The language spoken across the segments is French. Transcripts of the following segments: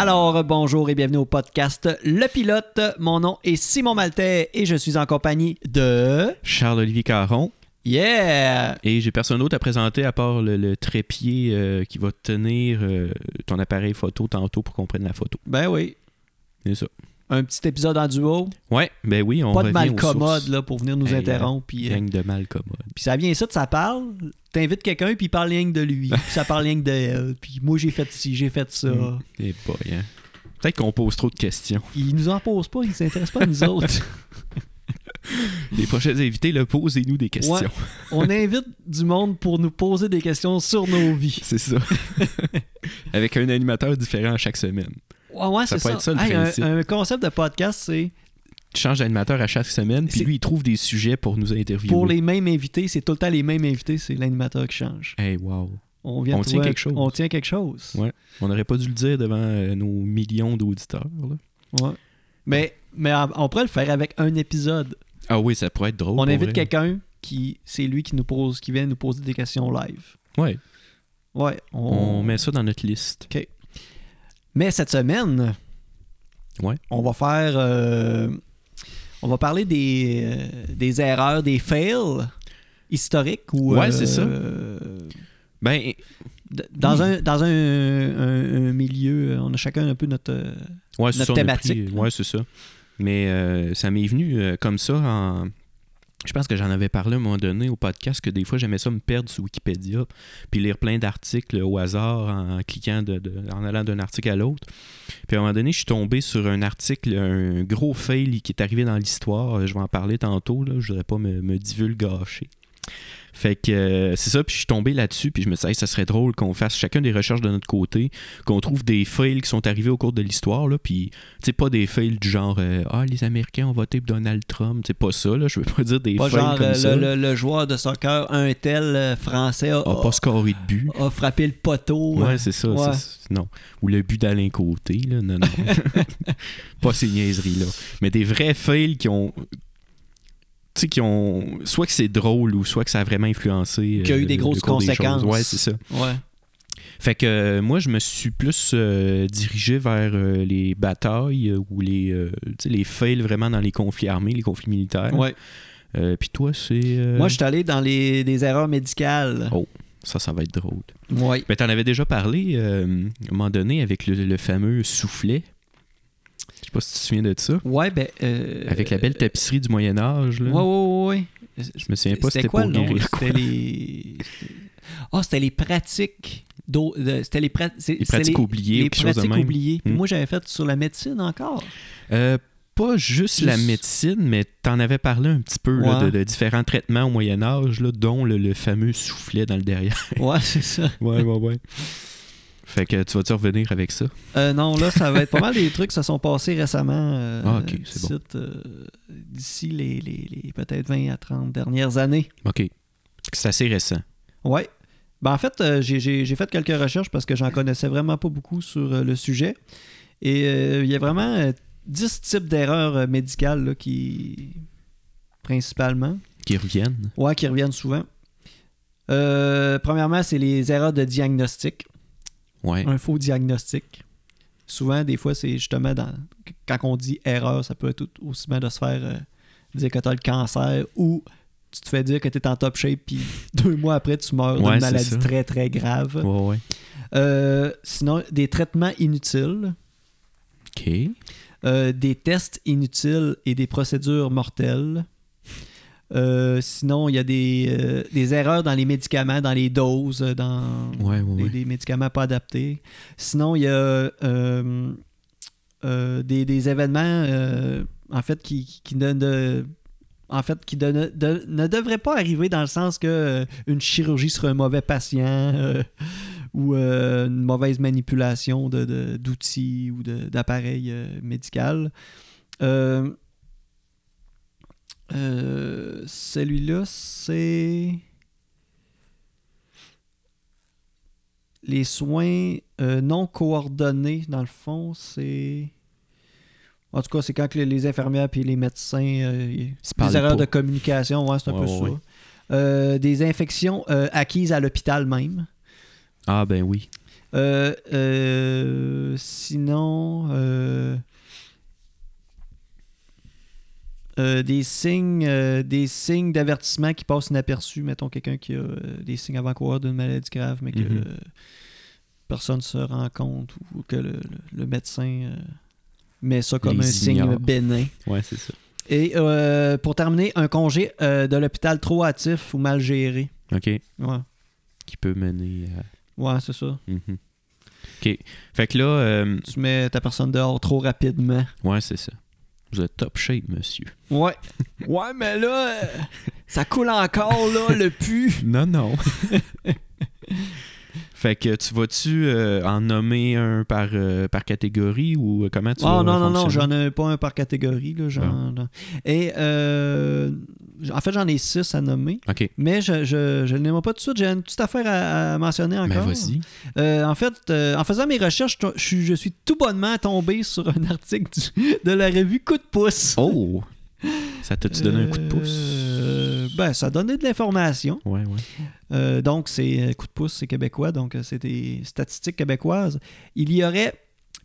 Alors, bonjour et bienvenue au podcast Le Pilote. Mon nom est Simon Maltais et je suis en compagnie de... Charles-Olivier Caron. Yeah! Et j'ai personne d'autre à présenter à part le, le trépied euh, qui va tenir euh, ton appareil photo tantôt pour qu'on prenne la photo. Ben oui, C'est ça. Un petit épisode en duo. Ouais, ben oui, on Pas de revient mal aux commode sources. là, pour venir nous Hey, interrompre. Puis, euh, Gang de mal commode. puis ça vient ça ça parle. T'invites quelqu'un puis il parle rien que de lui. puis ça parle rien que de elle. Puis moi j'ai fait ci, j'ai fait ça. Mm. Eh boy, hein. Peut-être qu'on pose trop de questions. Il nous en pose pas, il s'intéresse pas à nous autres. Les prochains invités, là, posez-nous des questions. Ouais. On invite du monde pour nous poser des questions sur nos vies. C'est ça. Avec un animateur différent chaque semaine. Ouais, ouais, Ça peut être ça, le Hey, un- principe. un, concept de podcast, c'est Tu changes d'animateur à chaque semaine, puis lui, il trouve des sujets pour nous interviewer. pour les mêmes invités, c'est tout le temps les mêmes invités, c'est l'animateur qui change. Hey, wow. On, vient On tient quelque chose. On tient quelque chose. Ouais. On n'aurait pas dû le dire devant euh, nos millions d'auditeurs. Ouais. Mais, mais on pourrait le faire avec un épisode. Ah oui, ça pourrait être drôle. on invite quelqu'un qui c'est lui qui nous pose qui vient nous poser des questions live. Ouais, Ouais, on, on met ça dans notre liste. Mais cette semaine, Ouais. on va faire euh, on va parler des, euh, des erreurs, des fails historiques ou Ouais, c'est ça. euh, Ben, dans Oui. un dans un, un- un milieu, on a chacun un peu notre ouais, Notre ça. thématique, pris- ouais, c'est ça. Mais euh, ça m'est venu comme ça en. Je pense que j'en avais parlé à un moment donné au podcast que des fois j'aimais ça me perdre sur Wikipédia puis lire plein d'articles au hasard en cliquant de, en allant d'un article à l'autre. Puis à un moment donné, je suis tombé sur un article, un gros fail qui est arrivé dans l'histoire. Je vais en parler tantôt, je voudrais pas me, me. Fait que euh, c'est ça, puis je suis tombé là-dessus, puis je me dit, Hey, ça serait drôle qu'on fasse chacun des recherches de notre côté, qu'on trouve des fails qui sont arrivés au cours de l'histoire, là, puis, tu sais, pas des fails du genre, euh, ah, les Américains ont voté pour Donald Trump, c'est pas ça, là, je veux pas dire des pas fails genre comme euh, ça. le, le- le joueur de soccer un tel français a, Ah, pas scoré de but. a frappé le poteau. Ouais, euh, c'est ça. ouais. Non. Ou le but d'Alain Côté, là. Non, non. pas ces niaiseries-là. Mais des vrais fails qui ont. Tu sais, qui ont. Soit que c'est drôle ou soit que ça a vraiment influencé. Qui a eu euh, des grosses des conséquences. Ouais, c'est ça. ouais. Fait que euh, moi, je me suis plus euh, dirigé vers euh, les batailles euh, ou les, euh, tu sais, les fails vraiment dans les conflits armés, les conflits militaires. Ouais. Euh, Puis toi, c'est. euh, Moi, je suis allé dans les, des erreurs médicales. Oh. Ça, ça va être drôle. Ouais. Ben, t'en avais déjà parlé euh, à un moment donné avec le, le fameux soufflet? Je sais pas si tu te souviens de ça. Ouais, ben. euh, Avec la belle tapisserie du Moyen-Âge. là. Ouais, ouais, ouais. ouais. Je me souviens pas C'était c'était quoi pour le nom? C'était les. Ah, c'était les pratiques. C'était les, pra- c'est- Les pratiques oubliées, Les chose de pratiques même. oubliées. Puis Hmm. moi, j'avais fait sur la médecine encore. Euh, pas juste, la médecine, mais t'en avais parlé un petit peu là, de, de différents traitements au Moyen-Âge, là, dont le, le fameux soufflet dans le derrière. Ouais, c'est ça. ouais, ouais, ouais. Fait que tu vas-tu revenir avec ça? Euh, non, là, ça va être pas mal des trucs qui se sont passés récemment. euh, Ah, ok, c'est bon. d'ici, euh, D'ici les, les- les peut-être 20 à 30 dernières années. OK. C'est assez récent. Ouais. Ben, en fait, euh, j'ai- fait quelques recherches parce que j'en connaissais vraiment pas beaucoup sur le sujet. Et il y a vraiment euh, 10 types d'erreurs médicales là, qui. principalement. Qui reviennent. Ouais, qui reviennent souvent. Euh, premièrement, c'est les erreurs de diagnostic. Ouais. Un faux diagnostic. Souvent, des fois, c'est justement dans. Quand on dit erreur, ça peut être tout- aussi bien de se faire euh, dire que tu as le cancer ou tu te fais dire que tu es en top shape, puis deux mois après, tu meurs Ouais, d'une maladie ça. très très grave. Ouais. Euh, sinon, des traitements inutiles, OK. euh, des tests inutiles et des procédures mortelles. Euh, sinon, il y a des, euh, des erreurs dans les médicaments, dans les doses, euh, dans Ouais, ouais, des, ouais. des médicaments pas adaptés. Sinon, il y a euh, des, des événements en fait qui, qui- de- en fait, qui de- de- ne devraient pas arriver dans le sens que une chirurgie serait un mauvais patient ou une mauvaise manipulation de- d'outils ou d'appareils médicaux. Euh, Celui-là, c'est les soins euh, non coordonnés, dans le fond, c'est. En tout cas, c'est quand que les- les infirmières et les médecins. euh, des erreurs pas. de communication, ouais, c'est un Ouais, peu ouais, ça. ouais. Euh, des infections euh, acquises à l'hôpital même. Ah, ben oui. Euh, sinon, euh, des signes euh, des signes d'avertissement qui passent inaperçus. Mettons quelqu'un qui a euh, des signes avant-coureurs d'une maladie grave, mais que Mhm. personne ne se rend compte ou que le, le- le médecin met ça comme Les un signe bénin. Ouais, c'est ça. Et euh, pour terminer, un congé de l'hôpital trop hâtif ou mal géré. OK. Ouais, Qui peut mener à. ouais c'est ça. Mhm. OK. Fait que là, euh, Tu mets ta personne dehors trop rapidement. ouais, c'est ça. Vous êtes top shape, monsieur. Ouais. Ouais, mais là, euh, ça coule encore, là, le pu. Non, non. fait que tu vas-tu euh, en nommer un par, euh, par catégorie ou comment tu Oh vas non, non, non, j'en ai pas un par catégorie. Là, j'en- Et euh, en fait, j'en ai six à nommer. OK. Mais je, je, je ne les nomme pas tout de suite. J'ai une petite affaire à, à mentionner Mais encore. vas-y. Euh, en fait, euh, en faisant mes recherches, je, suis- je suis tout bonnement tombé sur un article du- de la revue Coup de pouce. Oh! Ça t'a-tu donné un coup de pouce? Ben, ça donné de l'information. Ouais, ouais. Euh, donc, c'est euh, coup de pouce, c'est québécois, donc euh, c'est des statistiques québécoises. Il y aurait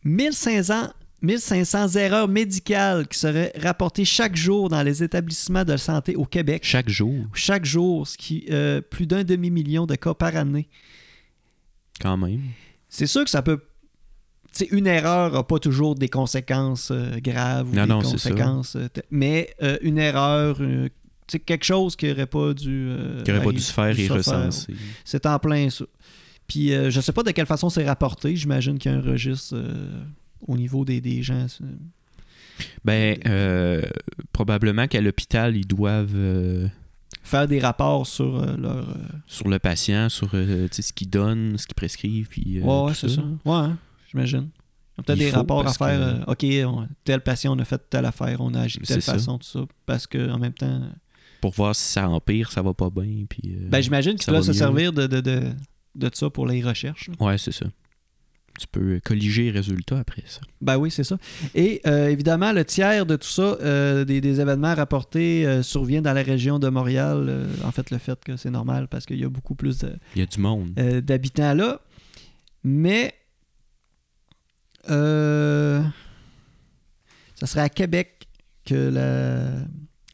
1500, 1500 erreurs médicales qui seraient rapportées chaque jour dans les établissements de santé au Québec. Chaque jour, Chaque jour, ce qui euh, plus d'un demi-million de cas par année. quand même. C'est sûr que ça peut. Tu sais, une erreur n'a pas toujours des conséquences euh, graves ou Non, des non, conséquences. mais euh, une erreur, euh, tu sais, quelque chose qui n'aurait pas dû. euh, Qui aurait pas dû se faire et recenser. C'est en plein ça. Puis euh, je sais pas de quelle façon c'est rapporté. J'imagine qu'il y a un registre euh, au niveau des, des gens. c'est- Ben, euh, probablement qu'à l'hôpital, ils doivent, euh, Faire des rapports sur euh, leur. euh, sur le patient, sur euh, ce qu'ils donnent, ce qu'ils prescrivent. Puis, euh, ouais, c'est ça. Ouais, hein, j'imagine. Peut-être des rapports à faire. que- euh, OK, on- tel patient, on a fait telle affaire, on a agi de telle ça. façon, tout ça. Parce que en même temps. Pour voir si ça empire, ça va pas bien. Puis, euh, Ben, j'imagine qu'ils va se servir de, de, de, de ça pour les recherches. là. Ouais, c'est ça. Tu peux colliger les résultats après ça. Ben oui, c'est ça. Et euh, évidemment, le tiers de tout ça, euh, des, des événements rapportés, survient dans la région de Montréal. En fait, le fait que c'est normal parce qu'il y a beaucoup plus de- Il y a du monde. d'habitants là. Mais euh, ça serait à Québec que la-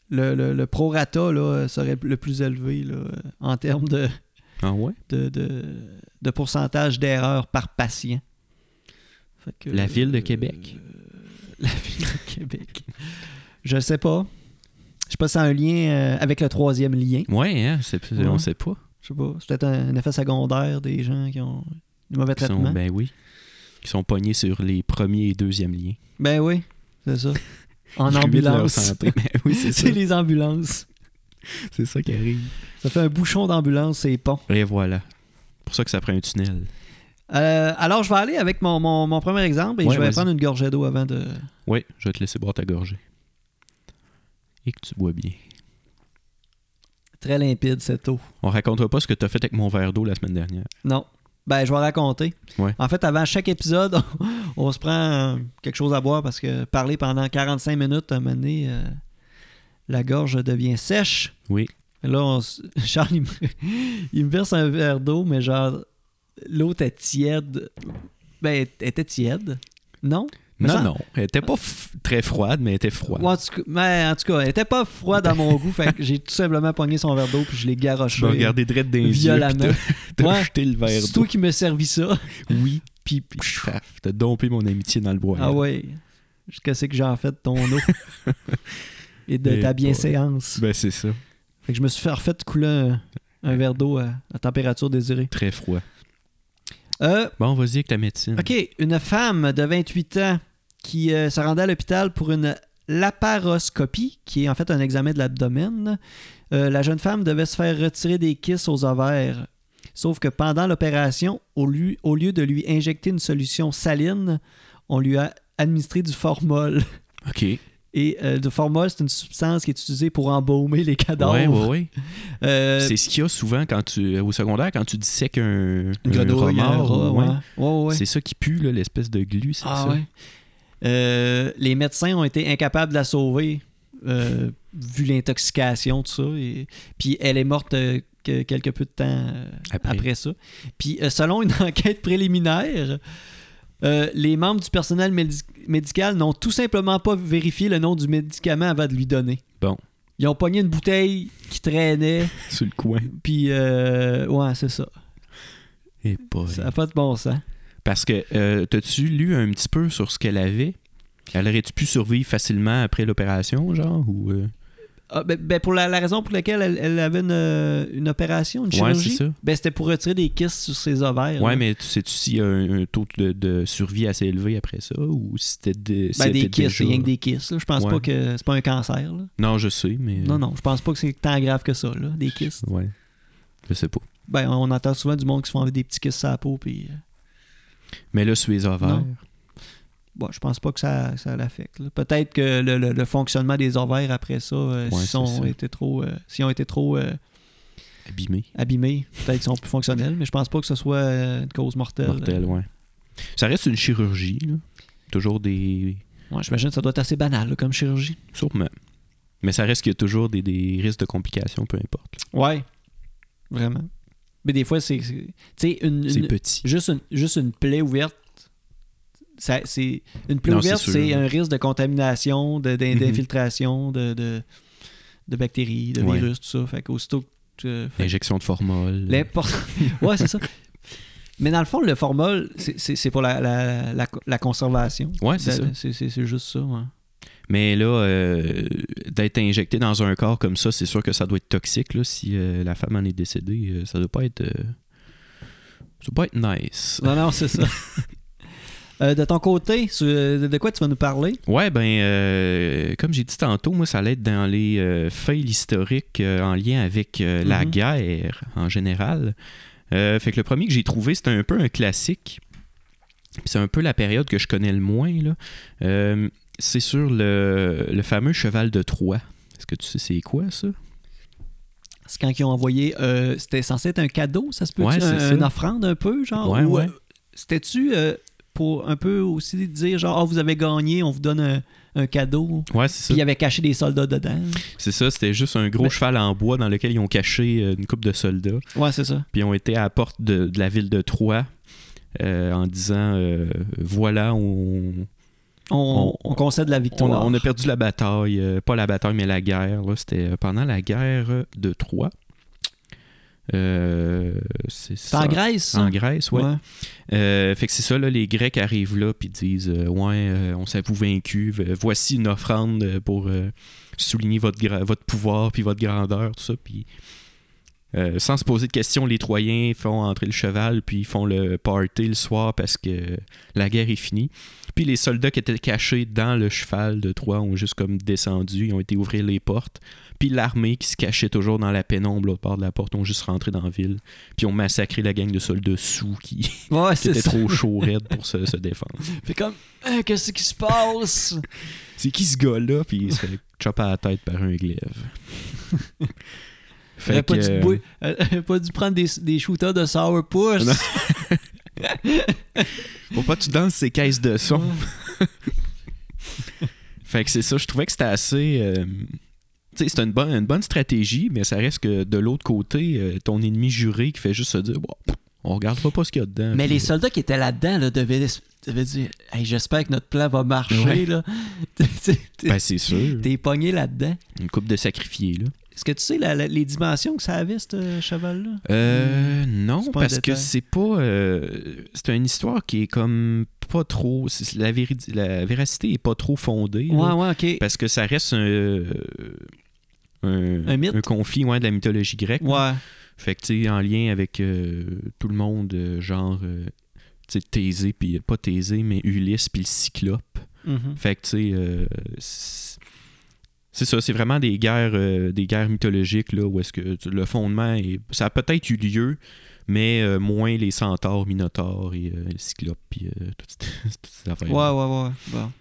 le, le, le prorata là, serait le plus élevé là, en termes de, Ah ouais? de, de, de pourcentage d'erreurs par patient. Fait que, La ville de Québec. euh, la ville de Québec. Je sais pas. Je sais pas si c'est un lien euh, avec le troisième lien. Ouais, hein? Ouais. on sait pas. Je sais pas. C'est peut-être un, un effet secondaire des gens qui ont du mauvais Qui sont- traitement. ben oui. Qui sont pognés sur les premiers et deuxièmes liens. Ben oui, c'est ça. En ambulance. Ben oui, c'est les ambulances. C'est ça qui arrive. Ça fait un bouchon d'ambulance, c'est pont. Et voilà. pour ça que ça prend un tunnel. Euh, alors, je vais aller avec mon, mon- mon premier exemple et Ouais, je vais prendre une gorgée d'eau avant de. Oui, je vais te laisser boire ta gorgée. Et que tu bois bien. Très limpide cette eau. On racontera pas ce que tu as fait avec mon verre d'eau la semaine dernière. Non. Ben, je vais raconter. Ouais. En fait, avant chaque épisode, on, on se prend euh, quelque chose à boire parce que parler pendant 45 minutes, à un moment donné, euh, la gorge devient sèche. Oui. Là, on Charles, il me, il me verse un verre d'eau, mais genre, l'eau était tiède. Ben, elle était tiède. Non? Non, ça- non. Elle était pas très froide, mais elle était froide. Ouais, en, tout cas, mais en tout cas, elle était pas froide à mon goût, fait que j'ai tout simplement pogné son verre d'eau puis je l'ai Tu garoché. m'as regardé direct dans les yeux. violemment. Ouais. jeté le verre C'est d'eau. toi qui me servi ça. Oui. Puis, Puis t'as dompé mon amitié dans le bois. ah ouais. Qu'est-ce que j'en fais de ton eau et de Et ta bienséance. Ben, c'est ça. Fait que je me suis fait refait couler un, un verre d'eau à, à température désirée. Très froid. Euh, Bon, vas-y avec ta médecine. OK, une femme de 28 ans qui euh, se rendait à l'hôpital pour une laparoscopie, qui est en fait un examen de l'abdomen. Euh, la jeune femme devait se faire retirer des kystes aux ovaires. Sauf que pendant l'opération, au lieu, au lieu de lui injecter une solution saline, on lui a administré du formol. OK. Et euh, du formol, c'est une substance qui est utilisée pour embaumer les cadavres. Ouais, ouais. Euh, C'est ce qu'il y a souvent quand tu, au secondaire, quand tu dissèques un, une un remords, ouais. ouais. Ouais. C'est ça qui pue, l'espèce de glu, c'est Ah ça? Euh, les médecins ont été incapables de la sauver euh, vu l'intoxication, tout ça. Et, puis elle est morte euh, que- quelque peu de temps Après. après. ça. Puis selon une enquête préliminaire, les membres du personnel médi- médical n'ont tout simplement pas vérifié le nom du médicament avant de lui donner. Bon. Ils ont pogné une bouteille qui traînait, Sur le coin. puis euh, ouais, c'est ça. Et pas. Ça n'a pas de bon sens. Parce que, euh, t'as-tu lu un petit peu sur ce qu'elle avait? Elle aurait-tu pu survivre facilement après l'opération, genre? Ou, euh? Ah, ben, ben, pour la, la raison pour laquelle elle, elle avait une, euh, une opération, une Ouais, chirurgie, ça. ben, c'était pour retirer des kystes sur ses ovaires. Ouais, là. mais tu sais-tu s'il y a un, taux de, de survie assez élevé après ça? Ou si c'était de, si Ben, des kystes, c'est rien que des kystes. Je pense Ouais. pas que c'est pas un cancer. là. Non, je sais, mais. Non, non, je pense pas que c'est tant grave que ça, là, des kystes. Ouais. Je sais pas. Ben, on entend souvent du monde qui se font enlever des petits kystes sur la peau, puis euh, Mais là, sur les ovaires. Bon, je pense pas que ça, ça l'affecte. Peut-être que le, le- le fonctionnement des ovaires après ça, euh, Ouais, s'ils ont été trop, euh, s'ils ont été trop euh, Abîmé. abîmés, peut-être qu'ils sont plus fonctionnels, mais je pense pas que ce soit euh, une cause mortelle. Mortel, ouais. Ça reste une chirurgie, là. Toujours des. Ouais, J'imagine que ça doit être assez banal là, comme chirurgie. Sûrement. Mais ça reste qu'il y a toujours des, des risques de complications, peu importe. Ouais, vraiment. Mais des fois, c'est. Tu sais, une, petit. juste, une, juste une plaie ouverte. ça- c'est une plaie Non, ouverte, c'est un risque de contamination, de- Mhm. d'infiltration, de, de, de bactéries, de Ouais. virus, tout ça. Fait qu'aussitôt que tu- fait- Injection de formol. L'important. ouais, c'est ça. Mais dans le fond, le formol, c'est- c'est c'est pour la, la, la, la conservation. Ouais, c'est ça. C'est c'est- juste ça. Mais là, euh, d'être injecté dans un corps comme ça, c'est sûr que ça doit être toxique. Là, si euh, la femme en est décédée, euh, ça doit pas être. ça doit pas être nice. Non, non, c'est ça. Euh, de ton côté, de quoi tu vas nous parler? Ouais, ben, euh, comme j'ai dit tantôt, moi, ça allait être dans les euh, faits historiques en lien avec la Mhm. guerre en général. Fait que le premier que j'ai trouvé, c'était un peu un classique. C'est un peu la période que je connais le moins. Là. Euh, c'est sur le, le fameux cheval de Troie. Est-ce que tu sais c'est quoi ça? C'est quand ils ont envoyé. euh, C'était censé être un cadeau, ça se peut Ouais, un, une offrande un peu, genre? Ouais, ou, ouais. euh, C'était-tu euh, pour un peu aussi dire, genre, ah, vous avez gagné, on vous donne un, un cadeau? Ouais, c'est ça. Puis il y avait caché des soldats dedans. C'est ça, c'était juste un gros Mais- cheval en bois dans lequel ils ont caché euh, une coupe de soldats. Ouais, c'est ça. Puis ils ont été à la porte de, de la ville de Troie euh, en disant euh, voilà, on, On, On- on concède la on, victoire. on a perdu la bataille. euh, pas la bataille, mais la guerre. C'était euh, pendant la guerre de Troie. Euh, c'est C'est en ça. Grèce, ça? En Grèce, ouais. Euh, fait que c'est ça, là, les Grecs arrivent là puis disent euh, Ouais, on s'avoue vaincu, voici une offrande pour souligner votre, votre pouvoir puis votre grandeur, tout ça. Puis sans se poser de questions, les Troyens font entrer le cheval puis ils font le party le soir parce que la guerre est finie. Puis les soldats qui étaient cachés dans le cheval de Troie ont juste comme descendu, ils ont été ouvrir les portes. Puis l'armée qui se cachait toujours dans la pénombre l'autre part de la porte ont juste rentré dans la ville. Puis ont massacré la gang de soldats sous qui, Ouais, qui c'est étaient trop chaud raide pour se, se défendre. Fait comme, Hein, qu'est-ce qui se passe? C'est qui ce gars-là? Puis il se fait chopper à la tête par un glaive. Elle a pas, que, dû euh, elle a pas dû prendre des, des shooters de sourpuss. Faut pas que tu danses ces caisses de son. Fait que c'est ça, je trouvais que c'était assez. euh, tu sais, c'est une bonne, une bonne stratégie, mais ça reste que de l'autre côté, euh, ton ennemi juré qui fait juste se dire bon, on regardera pas ce qu'il y a dedans. Mais puis, les soldats qui étaient là-dedans là, devaient, devaient dire Hey, J'espère que notre plan va marcher. Ouais. Là. Ben, c'est sûr. T'es pogné là-dedans. Une coupe de sacrifiés, là. Est-ce que tu sais la- la- les dimensions que ça avait, ce cheval-là? Euh, non, parce que c'est pas. euh, c'est une histoire qui est comme pas trop. La, la véracité est pas trop fondée. là. Ouais, ouais, ok. Parce que ça reste un. un, Un mythe? Ouais. Fait que, tu sais, en lien avec euh, tout le monde, euh, genre, tu sais, Thésée, puis pas Thésée, mais Ulysse, puis le Cyclope. Mhm. Fait que, tu sais, c'est ça, c'est vraiment des guerres, euh, des guerres mythologiques, là, où est-ce que le fondement, est, ça a peut-être eu lieu, mais euh, moins les centaures, minotaures et euh, le Cyclope, puis toutes, ces- toutes ces affaires. Ouais, ouais, ouais. Bon.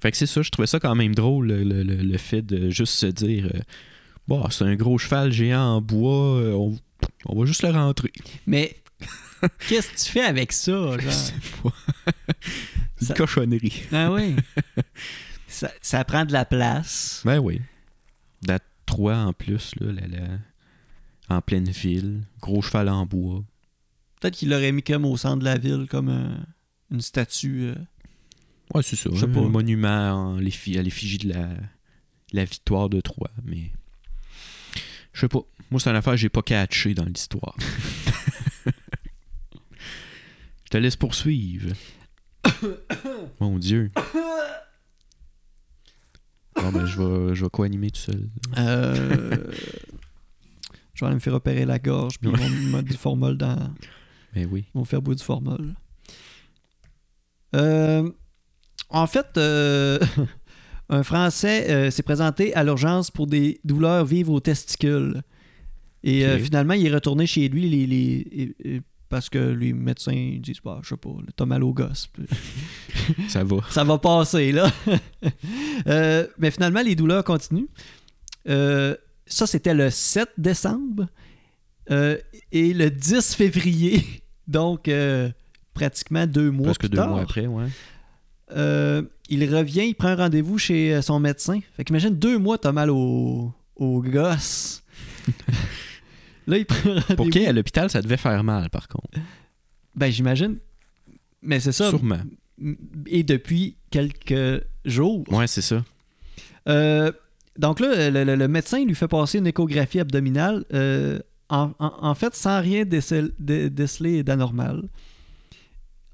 Fait que c'est ça, je trouvais ça quand même drôle, le, le- le- fait de juste se dire, c'est un gros cheval géant en bois, on, on va juste le rentrer. Mais qu'est-ce que tu fais avec ça, genre? Je sais pas. Une Ça- cochonnerie. Ah oui. Ça, ça prend de la place. Ben oui. La 3 en plus, là, la- en pleine ville. Gros cheval en bois. Peut-être qu'il l'aurait mis comme au centre de la ville, comme un- une statue. euh. Ouais, c'est ça. Je sais un pas. monument en l'effi- à l'effigie de la, la victoire de Troie. Mais je sais pas. Moi, c'est une affaire que j'ai pas catché dans l'histoire. je te laisse poursuivre. Mon Dieu. Bon, ben, je vais, je vais co-animer tout seul. Euh, je vais aller me faire opérer la gorge, puis ils vont me mettre du formol dans. Mais oui. Ils vont faire boire du formol. Euh, en fait, euh, un Français euh, s'est présenté à l'urgence pour des douleurs vives aux testicules. Et finalement, il est retourné chez lui les, parce que les médecins disent bah, je sais pas, t'as mal au gosse. Ça va. ça va passer, là. Euh, mais finalement, les douleurs continuent. Euh, ça, c'était le 7 décembre. Euh, et le 10 février, donc pratiquement deux mois Presque plus deux tard, mois après, ouais. il revient, il prend un rendez-vous chez son médecin. Fait qu'imagine, deux mois, t'as mal au, au gosse. Là, il prend. Pour qui? À l'hôpital, ça devait faire mal, par contre. Ben, j'imagine. Mais c'est ça. Sûrement. Et depuis quelques jours. Ouais, c'est ça. Euh, donc là, le, le- le médecin lui fait passer une échographie abdominale, euh, en, en- en fait, sans rien décel- dé- déceler d'anormal.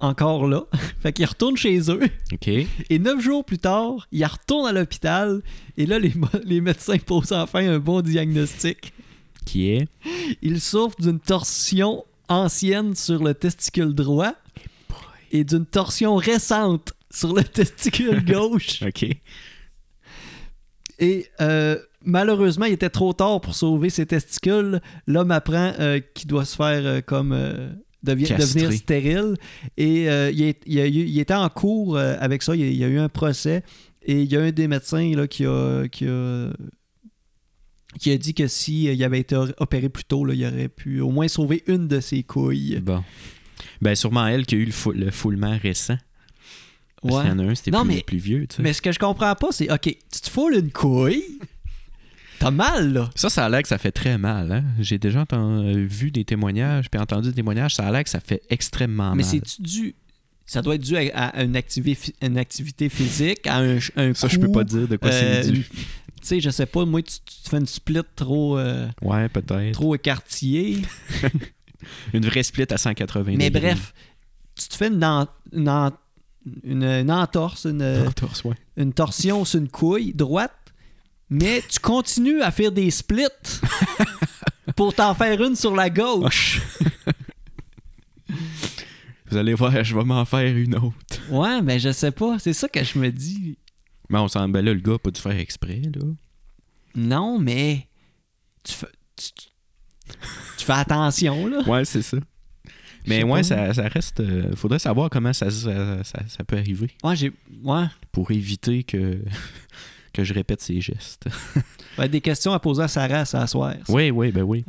Encore là. fait qu'il retourne chez eux. OK. Et neuf jours plus tard, il retourne à l'hôpital. Et là, les, les médecins posent enfin un bon diagnostic. Qui est? Il souffre d'une torsion ancienne sur le testicule droit et d'une torsion récente sur le testicule gauche. OK. Et euh, malheureusement, il était trop tard pour sauver ses testicules. L'homme apprend euh, qu'il doit se faire euh, comme devi- devenir stérile. Et euh, il, est- il a eu- il était en cours euh, avec ça. Il y, a, il y a eu un procès. Et il y a un des médecins là, qui, a, qui, a, qui a dit que si euh, il avait été opéré plus tôt, là, il aurait pu au moins sauver une de ses couilles. Bon. Ben, sûrement elle qui a eu le, fou- le foulement récent. Parce Ouais. qu'il y en a un, c'était plus, mais- plus vieux, tu sais. Mais ce que je comprends pas, c'est OK, tu te foules une couille. T'as mal, là. Ça, ça a l'air que ça fait très mal. Hein? J'ai déjà entendu, vu des témoignages, puis entendu des témoignages, ça a l'air que ça fait extrêmement Mais mal. c'est-tu dû. Ça doit être dû à, à une, activi- une activité physique, à un, un Ça, je coup, peux pas dire de quoi euh, c'est dû. Tu sais, je sais pas, moi, tu, fais une split trop, euh, Ouais, peut-être. trop écartillée. Une vraie split à 180 Mais degrés. bref, tu te fais une, en- une, en- une- une entorse, une, Entorse, ouais. une torsion sur une couille droite, mais tu continues à faire des splits pour t'en faire une sur la gauche. Vous allez voir, je vais m'en faire une autre. Ouais, mais je sais pas. C'est ça que je me dis. Mais on s'en ben là, le gars a pas dû faire exprès, là. Non, mais tu fais, tu, tu fais attention, là. Ouais, c'est ça. Mais ouais, ça, ça reste. euh, faudrait savoir comment ça, ça, ça- peut arriver Ouais, j'ai. Ouais. pour éviter que, que je répète ces gestes. Ouais, des questions à poser à Sarah à s'asseoir. Oui, oui, ben oui.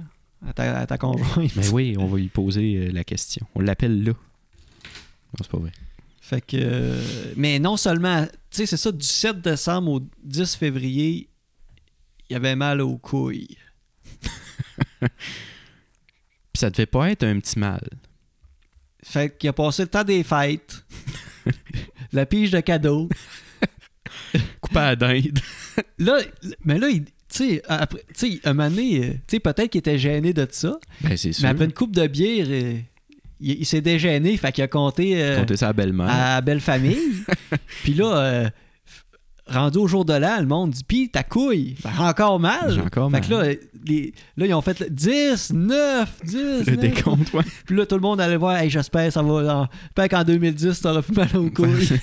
À ta, à ta conjointe. Ben oui, on va lui poser euh, la question. On l'appelle là. Non, c'est pas vrai. Fait que. euh, mais non seulement. Tu sais, c'est ça, du 7 décembre au 10 février, il y avait mal aux couilles. Puis ça devait pas être un petit mal. Fait qu'il a passé le temps des fêtes. la pige de cadeaux. Coupé à dinde. Là, mais là, il- tu sais, après, tu sais, un moment donné, euh, peut-être qu'il était gêné de ça, Ben c'est sûr. mais après une coupe de bière, euh, il, il s'est dégêné, fait qu'il a compté euh, Compter ça à belle-mère. à belle famille. Puis là, euh, rendu au jour de l'an, le monde dit Pis ta couille, Ben, encore mal. Encore fait mal. que là, les- là, ils ont fait le 10, 9, 10. le 9. décompte, ouais. Puis là, tout le monde allait voir Hey, j'espère ça va. J'espère qu'en 2010, t'auras plus mal aux couilles.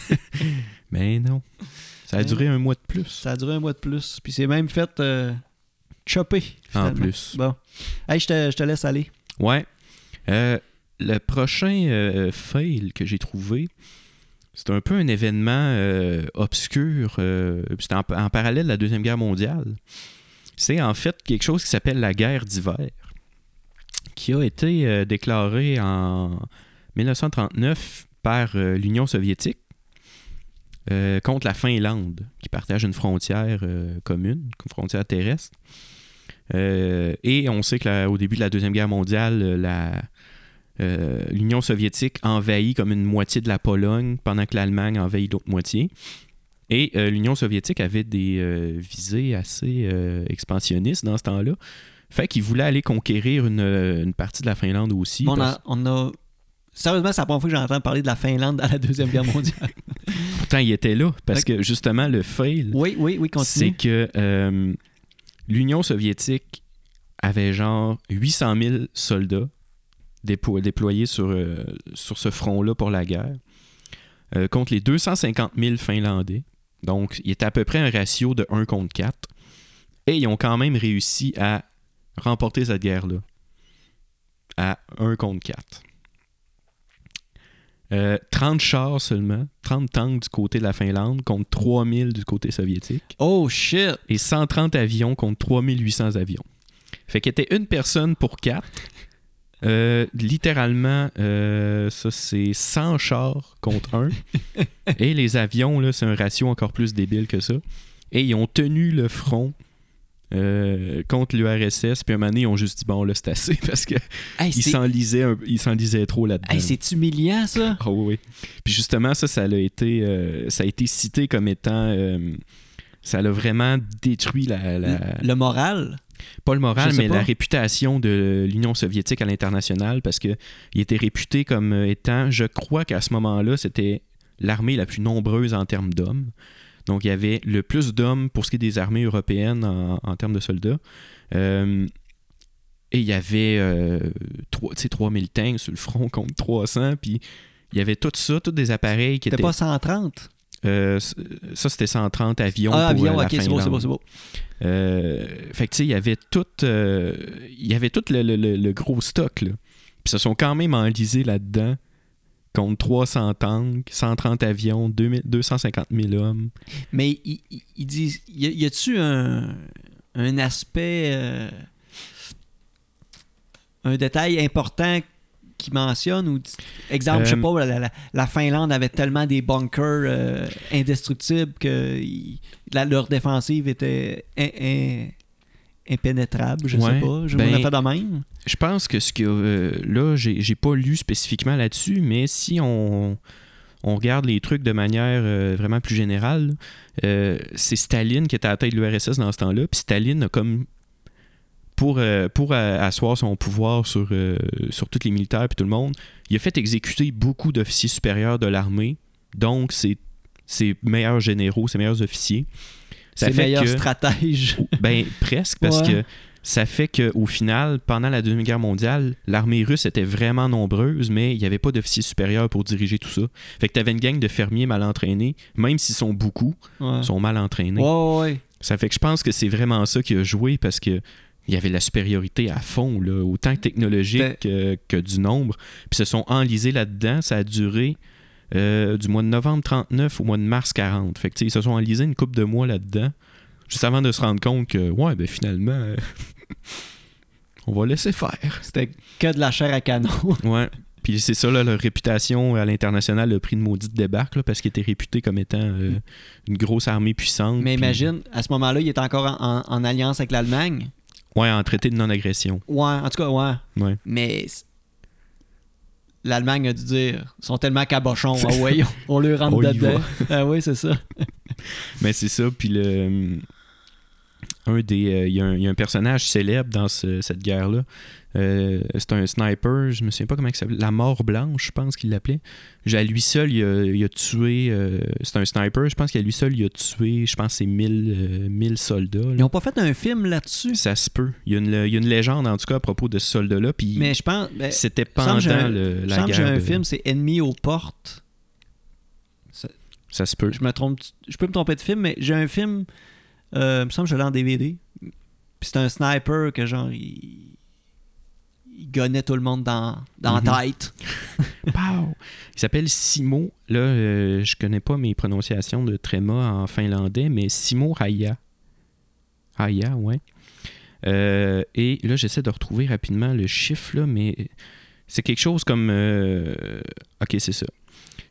Mais non. Ça a Mais duré un mois de plus. ça a duré un mois de plus. Puis c'est même fait euh, chopper. En plus. Bon. Hey, je te, je te laisse aller. Ouais. Euh, le prochain euh, fail que j'ai trouvé, c'est un peu un événement euh, obscur. euh, C'était en, en parallèle de la Deuxième Guerre mondiale. C'est en fait quelque chose qui s'appelle la guerre d'hiver, qui a été euh, déclarée en 1939 par l'Union soviétique contre la Finlande, qui partage une frontière commune, une frontière terrestre. Et on sait qu'au début de la Deuxième Guerre mondiale, la, euh, l'Union soviétique envahit comme une moitié de la Pologne pendant que l'Allemagne envahit l'autre moitié. Et euh, l'Union soviétique avait des euh, visées assez expansionnistes dans ce temps-là. Fait qu'ils voulaient aller conquérir une, une partie de la Finlande aussi. On, parce- a, on a- Sérieusement, c'est la première fois que j'entends parler de la Finlande à la Deuxième Guerre mondiale. Pourtant, ils étaient là. Parce que justement, le fail, oui, oui, oui, c'est que l'Union soviétique avait genre 800 000 soldats déployés sur, euh, sur ce front-là pour la guerre, euh, contre les 250 000 Finlandais. Donc, il était à peu près un ratio de 1 contre 4. Et ils ont quand même réussi à remporter cette guerre-là. À 1 contre 4. Euh, 30 chars seulement, 30 tanks du côté de la Finlande contre 3000 du côté soviétique Oh shit! et 130 avions contre 3800 avions. Fait qu'il était une personne pour quatre. Euh, littéralement, euh, ça c'est 100 chars contre un. et les avions, là, c'est un ratio encore plus débile que ça. Et ils ont tenu le front euh, contre l'URSS. Puis un moment donné, ils ont juste dit bon, là, c'est assez parce qu'ils Hey, c'est s'enlisaient, un- ils trop là-dedans. hey, c'est humiliant, ça! Ah oui. Puis justement, ça, ça a été, ça a été cité comme étant. ça l'a vraiment détruit la, la- Le moral? Pas le moral, mais pas. la réputation de l'Union soviétique à l'international parce que il était réputé comme euh, étant, je crois qu'à ce moment-là, c'était l'armée la plus nombreuse en termes d'hommes. Donc il y avait le plus d'hommes pour ce qui est des armées européennes en, en termes de soldats. Euh, et il y avait euh, trois- tu sais, 3000 tanks sur le front contre 300, puis il y avait tout ça, tous des appareils qui C'était étaient... pas 130. Euh, ça, c'était 130 avions Ah, pour avion, euh, la ok, c'est beau, c'est beau, c'est beau. Euh, fait que tu sais, il y avait tout, euh, il y avait tout le, le- le- le gros stock. Là. Puis se sont quand même enlisés là-dedans contre 300 tanks, 130 avions, 2000 250 000 hommes. Mais ils ils- ils disent. Y a-tu un, un aspect. un détail important qui mentionne ou exemple, je sais Euh, pas, la, la- la Finlande avait tellement des bunkers euh, indestructibles que la- leur défensive était in- in- impénétrable, je sais Ouais, pas. Je ben- fait de même. Je pense que ce que euh, là, j'ai j'ai pas lu spécifiquement là-dessus, mais si on, on regarde les trucs de manière euh, vraiment plus générale, euh, c'est Staline qui était à la tête de l'URSS dans ce temps-là, puis Staline a comme pour, euh, pour asseoir son pouvoir sur, euh, sur tous les militaires puis tout le monde, il a fait exécuter beaucoup d'officiers supérieurs de l'armée, donc ses, ses meilleurs généraux, ses meilleurs officiers. Ça fait meilleur que- stratège. ben, presque, parce Ouais. que ça fait qu'au final, pendant la Deuxième Guerre mondiale, l'armée russe était vraiment nombreuse, mais il n'y avait pas d'officiers supérieurs pour diriger tout ça. Fait que tu avais une gang de fermiers mal entraînés, même s'ils sont beaucoup, Ouais. sont mal entraînés. Ouais, ouais. Ça fait que je pense que c'est vraiment ça qui a joué parce que il y avait la supériorité à fond, là, autant technologique que, que du nombre. Puis se sont enlisés là-dedans. Ça a duré euh, du mois de novembre 39 au mois de mars 40. Fait que, ils se sont enlisés une couple de mois là-dedans. Juste avant de se rendre compte que, ouais, ben finalement, euh, on va laisser faire. C'était que de la chair à canon. Ouais. Puis c'est ça, là, leur réputation à l'international a pris une maudite débarque là, parce qu'ils étaient réputés comme étant euh, une grosse armée puissante. Mais puis- imagine, à ce moment-là, il était encore en, en- en alliance avec l'Allemagne. Ouais, en traité de non-agression. Ouais, en tout cas, ouais. Ouais. Mais l'Allemagne a dû dire ils sont tellement cabochons. Ah ouais, on, on leur rentre On dedans. Ah oui, c'est ça. Mais c'est ça, puis le. euh, Un des. euh, Il y, a un- il y a un personnage célèbre dans ce- cette guerre-là. Euh, c'est un sniper, je me souviens pas comment il s'appelle. La mort blanche, je pense qu'il l'appelait. À lui seul, il a, il a tué. euh, c'est un sniper, je pense qu'à lui seul, il a tué, je pense, c'est 1000, euh, 1000 soldats. là. Ils ont pas fait un film là-dessus? Ça se peut. Il y, a une, il y a une légende, en tout cas, à propos de ce soldat-là. Puis Mais je pense. Ben, c'était pendant un- le- la semble que j'ai guerre. un de- film, c'est Ennemi aux portes. Ça se peut. Je me trompe. Je peux me tromper de film, mais j'ai un film. Euh, il me semble que je l'ai en DVD. Puis c'est un sniper que genre il. Il gonnait tout le monde dans, dans Mhm. la tête. Pow! Il s'appelle Simo. Là, euh, je connais pas mes prononciations de tréma en finlandais, mais Simo Raya. Raya, ouais. Euh, et là, j'essaie de retrouver rapidement le chiffre, là, mais c'est quelque chose comme. euh, ok, c'est ça.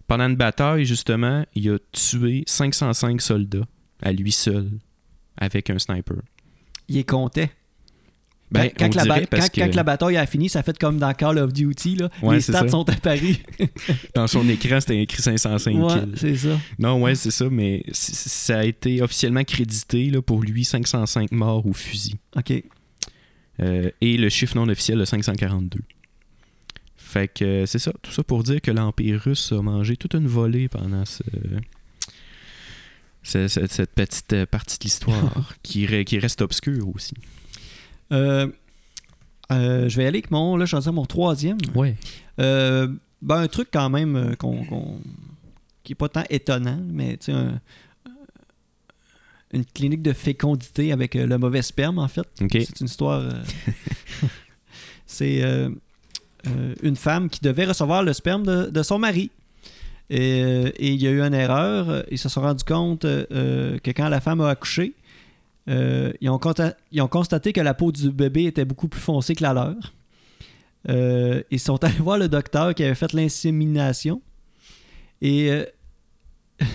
Pendant une bataille, justement, il a tué 505 soldats à lui seul avec un sniper. Il est comptait. Ben, quand, la, quand- bataille a fini, ça fait comme dans Call of Duty. Là. Ouais, les stats ça. sont apparus. dans son écran, c'était écrit 505 ouais, kills. c'est ça. Non, ouais, c'est ça, mais ça a été officiellement crédité là, pour lui 505 morts au fusil. OK. Euh, et le chiffre non officiel de 542. Fait que euh, c'est ça, tout ça pour dire que l'Empire russe a mangé toute une volée pendant ce, ce- ce- cette petite euh, partie de l'histoire qui, re- qui reste obscure aussi. Euh, euh, je vais aller avec mon, là, je vais dire mon troisième. Ouais. Euh, ben, un truc quand même qu'on, qu'on- qui est pas tant étonnant, mais tu sais, un- une clinique de fécondité avec le mauvais sperme, en fait. C'est une histoire. c'est une femme qui devait recevoir le sperme de, de son mari. Et, et il y a eu une erreur. Ils se sont rendus compte que quand la femme a accouché, euh, ils, ont conta- ils ont constaté que la peau du bébé était beaucoup plus foncée que la leur. Euh, ils sont allés voir le docteur qui avait fait l'insémination. Et euh,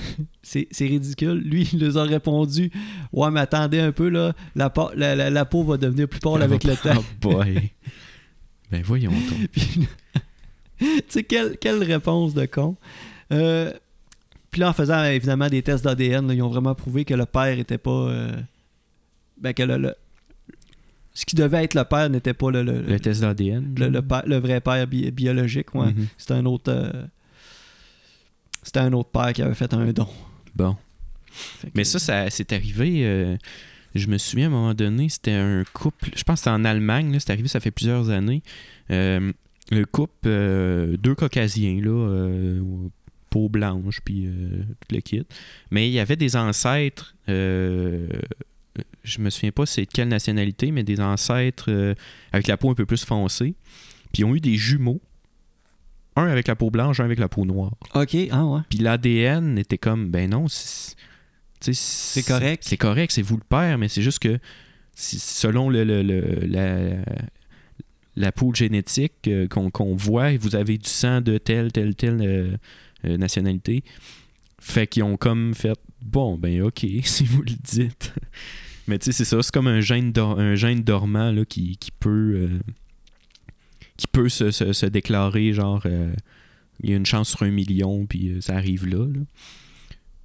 c'est ridicule. Lui, il leur a répondu Ouais, mais attendez un peu, là, la, pa- la, la- la peau va devenir plus pâle avec le temps. Oh boy. ben voyons donc. Tu sais, quelle, quelle réponse de con. Puis là, en faisant évidemment des tests d'ADN, ils ont vraiment prouvé que le père était pas. Ben, que le, le- ce qui devait être le père n'était pas le, le, Le test d'ADN. le- le père- le vrai père bi- biologique. Ouais. Mhm. C'était un autre. euh, c'était un autre père qui avait fait un don. Bon. Que- Mais ça, ça c'est arrivé. euh, je me souviens à un moment donné, c'était un couple. Je pense que c'était en Allemagne, là, c'est arrivé, ça fait plusieurs années. Euh, le couple, euh, deux caucasiens, là, peau blanche, puis tout le kit. Mais il y avait des ancêtres. Je me souviens pas c'est de quelle nationalité, mais des ancêtres euh, avec la peau un peu plus foncée. Puis ils ont eu des jumeaux. Un avec la peau blanche, un avec la peau noire. Ok, ah ouais. Puis l'ADN était comme, ben non, c'est correct. C'est correct, c'est vous le père, mais c'est juste que selon le, le- le- la, la poule génétique euh, qu'on voit, vous avez du sang de telle, telle, telle euh, euh, nationalité. Fait qu'ils ont comme fait, bon, ben ok, si vous le dites. Mais tu sais, c'est ça, c'est comme un gène, dor- un gène dormant là, qui, qui peut, euh, qui peut se, se- se déclarer, genre, euh, il y a une chance sur un million, puis euh, ça arrive là. là.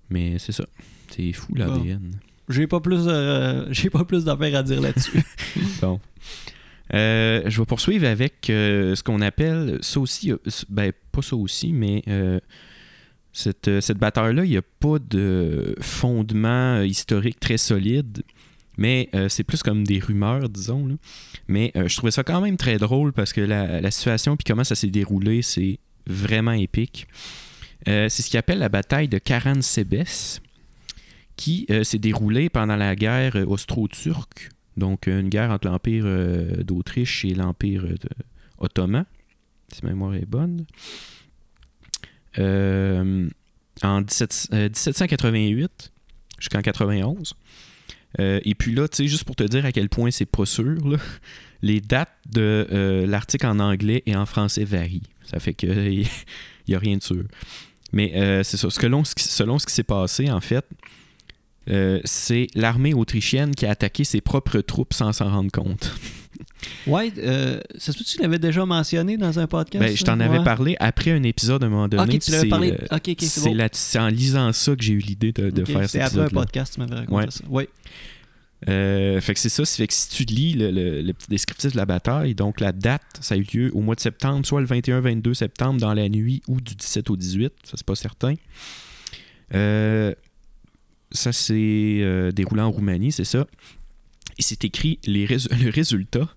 Mais c'est ça. C'est fou l'ADN. J'ai pas plus, j'ai pas plus d'affaires à dire là-dessus. Bon. Je vais poursuivre avec ce qu'on appelle ça aussi, ben pas ça aussi, mais cette, cette bataille-là, il n'y a pas de fondement historique très solide, mais euh, c'est plus comme des rumeurs, disons. là. Mais euh, je trouvais ça quand même très drôle parce que la, situation puis comment ça s'est déroulé, c'est vraiment épique. Euh, c'est ce qu'ils appelle la bataille de Karan-Sebes, qui euh, s'est déroulée pendant la guerre austro-turque, donc une guerre entre l'Empire d'Autriche et l'Empire ottoman, si ma mémoire est bonne. En 17 euh, 1788 jusqu'en 91. Euh, et puis là, tu sais, juste pour te dire à quel point c'est pas sûr, les dates de euh, l'article en anglais et en français varient. Ça fait que il n'y a rien de sûr. Mais euh, c'est ça. Selon ce qui, s'est passé, en fait, c'est l'armée autrichienne qui a attaqué ses propres troupes sans s'en rendre compte. ouais, euh, ça se peut que tu l'avais déjà mentionné dans un podcast? Ben, je t'en ça? avais parlé après un épisode à un moment donné. Ok, tu l'avais c'est, parlé. euh, ok, ok, c'est c'est bon. c'est en lisant ça que j'ai eu l'idée de, faire C'est cet après un podcast, tu m'avais raconté Ouais. ça. Oui. Euh, fait que c'est ça, c'est fait que si tu lis le, le- le petit descriptif de la bataille, donc la date, ça a eu lieu au mois de septembre, soit le 21-22 septembre dans la nuit ou du 17 au 18, ça c'est pas certain. Ça s'est euh, déroulé en Roumanie, c'est ça. C'est écrit le résultat,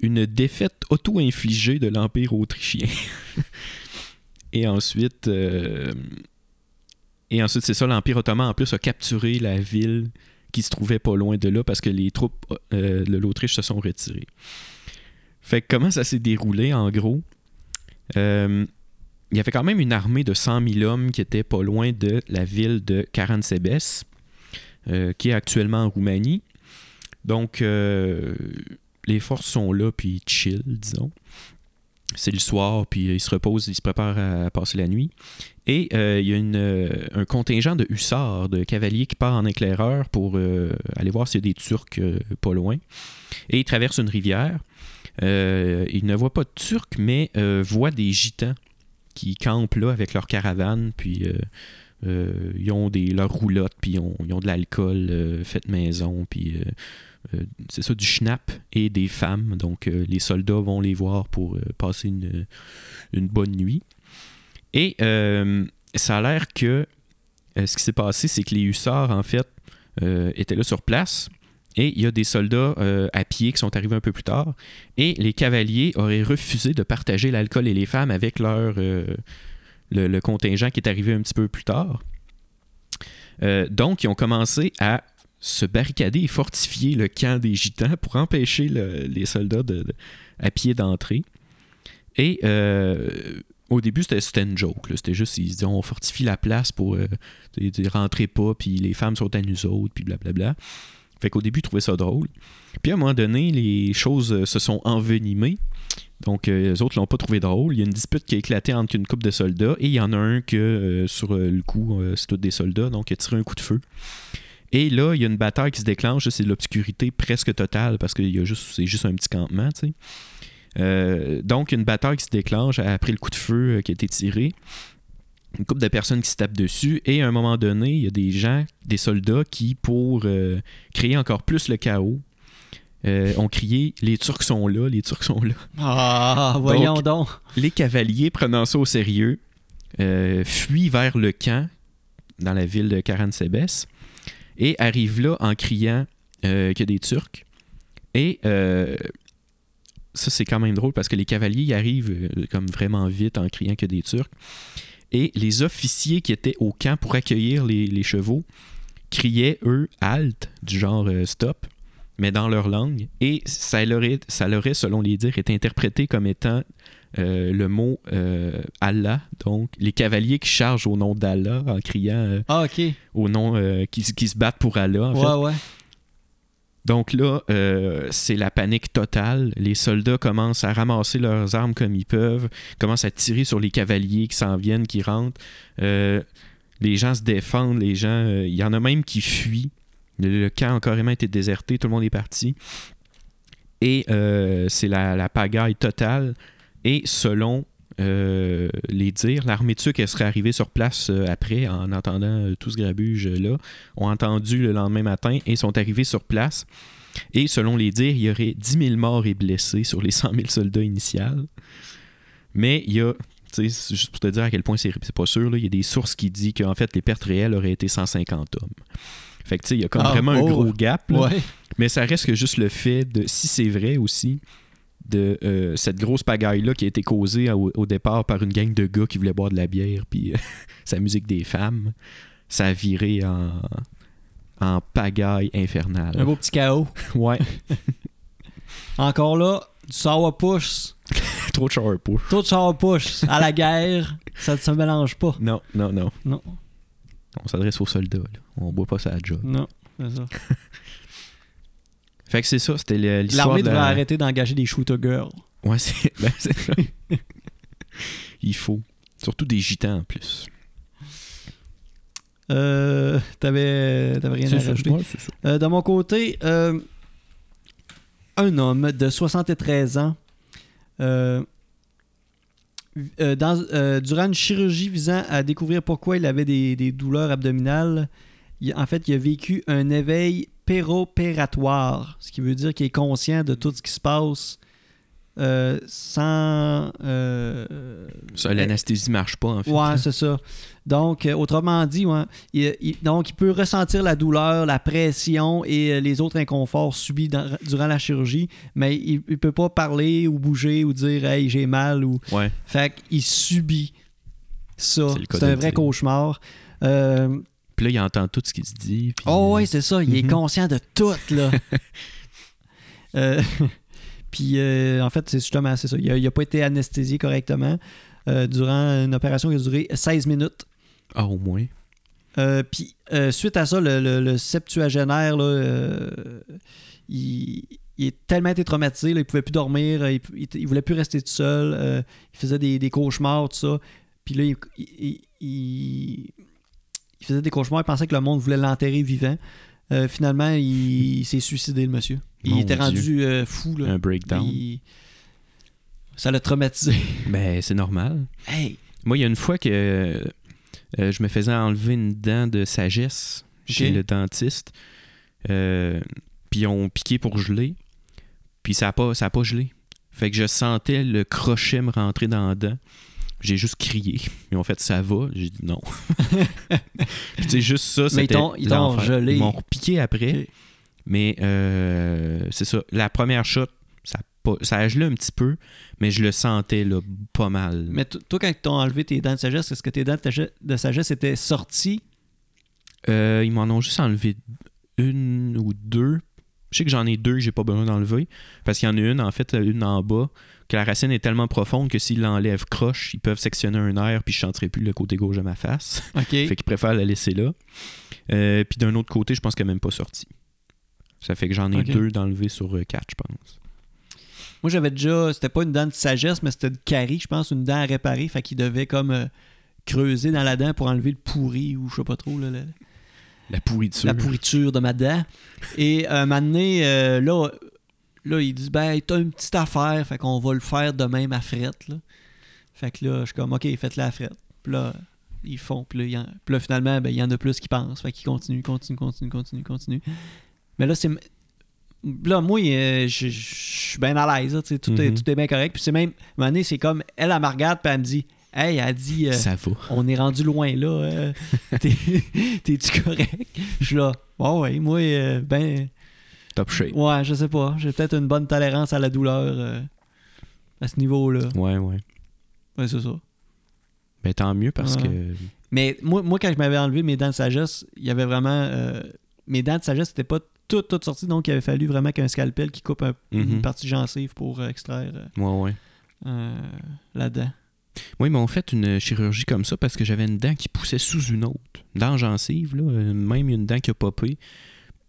une défaite auto-infligée de l'Empire autrichien. Et ensuite, euh, et ensuite c'est ça, l'Empire ottoman en plus a capturé la ville qui se trouvait pas loin de là parce que les troupes euh, de l'Autriche se sont retirées. Fait que comment ça s'est déroulé en gros? Euh, Il y avait quand même une armée de 100 000 hommes qui était pas loin de la ville de Karansebes, qui est actuellement en Roumanie. Donc euh, les forces sont là puis chill, disons. c'est le soir, puis il se repose, il se prépare à passer la nuit. Et euh, il y a euh, un contingent de hussards, de cavaliers qui part en éclaireur pour aller voir s'il y a des Turcs pas loin. Et il traverse une rivière. il ne voit pas de Turcs, mais voit des gitans qui campent là avec leur caravane, puis ils ont des, leurs roulottes, puis ils ont, ils ont de l'alcool fait maison, puis c'est ça, du schnapp et des femmes. Donc, les soldats vont les voir pour passer une, une, bonne nuit. Et ça a l'air que ce qui s'est passé, c'est que les hussards, en fait, étaient là sur place. Et il y a des soldats à pied qui sont arrivés un peu plus tard. Et les cavaliers auraient refusé de partager l'alcool et les femmes avec leur, le, contingent qui est arrivé un petit peu plus tard. donc, ils ont commencé à se barricader et fortifier le camp des gitans pour empêcher les soldats à pied d'entrer. Et euh, au début, c'était une joke. C'était juste, ils se disaient, on fortifie la place pour euh, rentrer pas, puis les femmes sont à nous autres, puis blablabla. Fait qu'au début, ils trouvaient ça drôle. Puis à un moment donné, les choses euh, se sont envenimées. Donc, les autres l'ont pas trouvé drôle. Il y a une dispute qui a éclaté entre une couple de soldats, et il y en a un que, sur le coup, c'est tous des soldats, donc il a tiré un coup de feu. Et là, il y a une bataille qui se déclenche, c'est l'obscurité presque totale parce que c'est juste un petit campement, tu sais. Euh, donc, une bataille qui se déclenche après le coup de feu euh, qui a été tiré. Une couple de personnes qui se tapent dessus. Et à un moment donné, il y a des gens, des soldats qui, pour euh, créer encore plus le chaos, ont crié Les Turcs sont là, les Turcs sont là. Ah, voyons donc. Les cavaliers, prenant ça au sérieux, fuient vers le camp dans la ville de Karansebes et arrivent là en criant y a des Turcs. Et ça, c'est quand même drôle parce que les cavaliers y arrivent euh, comme vraiment vite en criant que des Turcs. Et les officiers qui étaient au camp pour accueillir les, chevaux criaient, eux, halt, du genre euh, stop, mais dans leur langue. Et ça leur, ça leur selon les dires, été interprété comme étant euh, le mot Allah. Donc, les cavaliers qui chargent au nom d'Allah en criant ah, au nom, qui, qui, se battent pour Allah. En ouais, ouais. Donc là, euh, c'est la panique totale. Les soldats commencent à ramasser leurs armes comme ils peuvent, commencent à tirer sur les cavaliers qui s'en viennent, qui rentrent. Euh, les gens se défendent, les gens. Euh, il y en a même qui fuient. Le, camp a carrément été déserté, tout le monde est parti. Et c'est la, la, pagaille totale. Et selon euh, les dire. L'armée turque, elle serait arrivée sur place euh, après, en entendant euh, tout ce grabuge-là, ont entendu le lendemain matin et sont arrivés sur place. Et selon les dires, il y aurait 10 000 morts et blessés sur les 100 000 soldats initiales. Mais il y a, juste pour te dire à quel point c'est pas sûr, il y a des sources qui disent qu'en fait, les pertes réelles auraient été 150 hommes. Fait que tu sais, il y a comme ah, vraiment un oh, gros gap. Mais ça reste que juste le fait de, si c'est vrai aussi, de euh, cette grosse pagaille-là qui a été causée au, départ par une gang de gars qui voulaient boire de la bière puis euh, sa musique des femmes. Ça a viré en, en pagaille infernale. Un beau petit chaos. ouais. Encore là, du sourpuss. Trop de sourpuss. Trop de sourpuss. À la guerre, ça ne se mélange pas. Non, non, non. Non. On s'adresse aux soldats. Là. On boit pas ça à job. Non, c'est ça. Fait que c'est ça, c'était l'histoire. L'armée devrait arrêter d'engager des shooter girls. Ouais, c'est ben, ça. Il faut. Surtout des gitans en plus. Euh, t'avais, rien à rajouter? Ça. Euh, de mon côté, euh, un homme de 73 ans, euh, dans, durant une chirurgie visant à découvrir pourquoi il avait des, des douleurs abdominales, en fait, il a vécu un éveil péropératoire, ce qui veut dire qu'il est conscient de tout ce qui se passe euh, sans. Euh, ça, l'anesthésie marche pas, en fait. Ouais, c'est ça. Donc, euh, autrement dit, il, donc, il peut ressentir la douleur, la pression et les autres inconforts subis durant la chirurgie, mais il, ne peut pas parler ou bouger ou dire Hey, j'ai mal. Ou... Ouais. Fait qu'il subit ça. C'est un vrai cauchemar. Puis là, il entend tout ce qu'il se dit. Oh, oui, c'est ça. Il est mhm. conscient de tout, là. Euh, puis, euh, en fait, c'est justement c'est ça. Il n'a pas été anesthésié correctement euh, durant une opération qui a duré 16 minutes. Ah, au moins. puis, suite à ça, le, septuagénaire, là, il, il est tellement été traumatisé, là, il pouvait plus dormir, euh, il, il, il voulait plus rester tout seul, euh, il faisait des, des cauchemars, tout ça. Puis là, il, il- il- faisait des cauchemars, il pensait que le monde voulait l'enterrer vivant. Euh, finalement, il, il s'est suicidé, le monsieur. Il Mon était rendu euh, fou. Là. Un breakdown. Il- Ça l'a traumatisé. Ben, c'est normal. Hey! Moi, il y a une fois que euh, je me faisais enlever une dent de sagesse chez le dentiste. Puis ils ont piqué pour geler. Puis ça n'a pas, ça a pas gelé. Fait que je sentais le crochet me rentrer dans la dent. J'ai juste crié. Ils ont fait ça va? J'ai dit non. Sais, juste ça, Mais ils t'ont- ils t'ont l'enfer. gelé. Ils m'ont repiqué après. Mais euh, c'est ça. La première shot, ça ça a gelé un petit peu, mais je le sentais là, pas mal. Mais toi, quand ils t'ont enlevé tes dents de sagesse, est-ce que tes dents de sagesse- de sagesse étaient sorties? Euh, ils m'en ont juste enlevé une ou deux. Je sais que j'en ai deux que j'ai pas besoin d'enlever. Parce qu'il y en a une, en fait, une en bas, que la racine est tellement profonde que s'ils l'enlèvent croche, ils peuvent sectionner un air puis je chanterai plus le côté gauche de ma face. Fait qu'ils préfèrent la laisser là. Euh, puis d'un autre côté, je pense qu'elle n'est même pas sortie. Ça fait que j'en ai deux d'enlever sur euh, quatre, je pense. Moi, j'avais déjà. C'était pas une dent de sagesse, mais c'était de carie, je pense, une dent à réparer. Fait qu'il devait comme euh, creuser dans la dent pour enlever le pourri ou je sais pas trop, là, La pourriture. la pourriture de ma dent. Et un moment donné, euh, là, là, il dit Ben, t'as une petite affaire, fait qu'on va le faire de même à frette. Là. Fait que là, je suis comme Ok, faites-la à frette. Puis là, ils font. Puis là, il y en- puis là, finalement, ben, il y en a plus qui pensent. Fait qu'ils continuent, continuent, continuent, continuent, continuent. Mais là, c'est. Là, moi, euh, je je- je suis bien à l'aise. là, Tout, est, Mhm. tout est bien correct. Puis c'est même. À un moment donné, c'est comme. Elle, elle me regarde, puis elle me dit Hey, elle dit. euh, Ça on est rendu loin là. euh, t'es- T'es-tu correct? Je suis là. Bon, ouais, moi, euh, ben. Top shape. Ouais, je sais pas. J'ai peut-être une bonne tolérance à la douleur euh, à ce niveau-là. Ouais, ouais. Ouais, c'est ça. Ben tant mieux parce Ouais. que. Mais moi, moi, quand je m'avais enlevé mes dents de sagesse, il y avait vraiment. mes dents de sagesse n'étaient pas toutes, toutes sorties, donc il avait fallu vraiment qu'un scalpel qui coupe un- une Mhm. partie gencive pour extraire Ouais, ouais. la dent. Moi, ils m'ont fait une chirurgie comme ça parce que j'avais une dent qui poussait sous une autre. Dent gencive, là. euh, Même une dent qui a popé.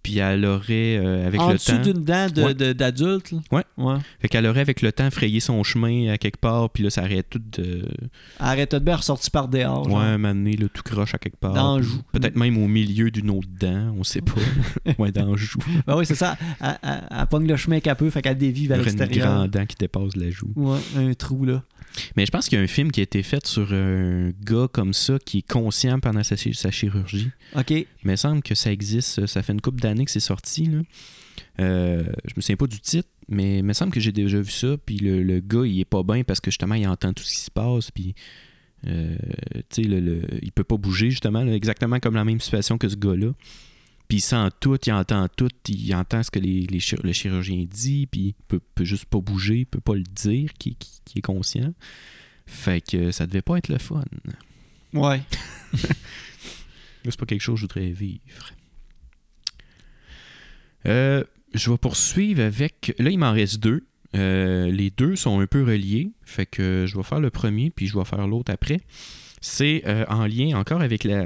Puis elle aurait, euh, avec en le dessous temps. d'une dent de- Ouais. de- d'adulte. là? Ouais. ouais. Fait qu'elle aurait, avec le temps, frayé son chemin à quelque part. Puis là, ça aurait tout. De... Arrête de bien ressorti par dehors. ouais, genre. donné, là, tout croche à quelque part. Peut-être même au milieu d'une autre dent. On sait pas. ouais, dans joue. Ben oui, c'est ça. Elle, elle- elle pogne le chemin qu'elle peut, fait qu'elle y vers aurait une l'extérieur. grande dent qui dépasse la joue. Ouais, un trou là. Mais je pense qu'il y a un film qui a été fait sur un gars comme ça qui est conscient pendant sa, sa chirurgie. OK. Mais il me semble que ça existe. Ça fait une couple d'années que c'est sorti. Là. Euh, je me souviens pas du titre, mais il me semble que j'ai déjà vu ça. Puis le, le gars, il est pas bien parce que justement, il entend tout ce qui se passe. Puis, euh, tu sais, le, le- il peut pas bouger, justement. là, exactement comme la même situation que ce gars-là. Puis il sent tout, il entend tout, il entend ce que les, les chir- le chirurgien dit, puis il peut, peut juste pas bouger, il peut pas le dire, qui, qui- qui est conscient. Fait que ça devait pas être le fun. Ouais. C'est pas quelque chose que je voudrais vivre. Euh, je vais poursuivre avec. Là, il m'en reste deux. Euh, les deux sont un peu reliés. Fait que je vais faire le premier, puis je vais faire l'autre après. C'est euh, en lien encore avec la,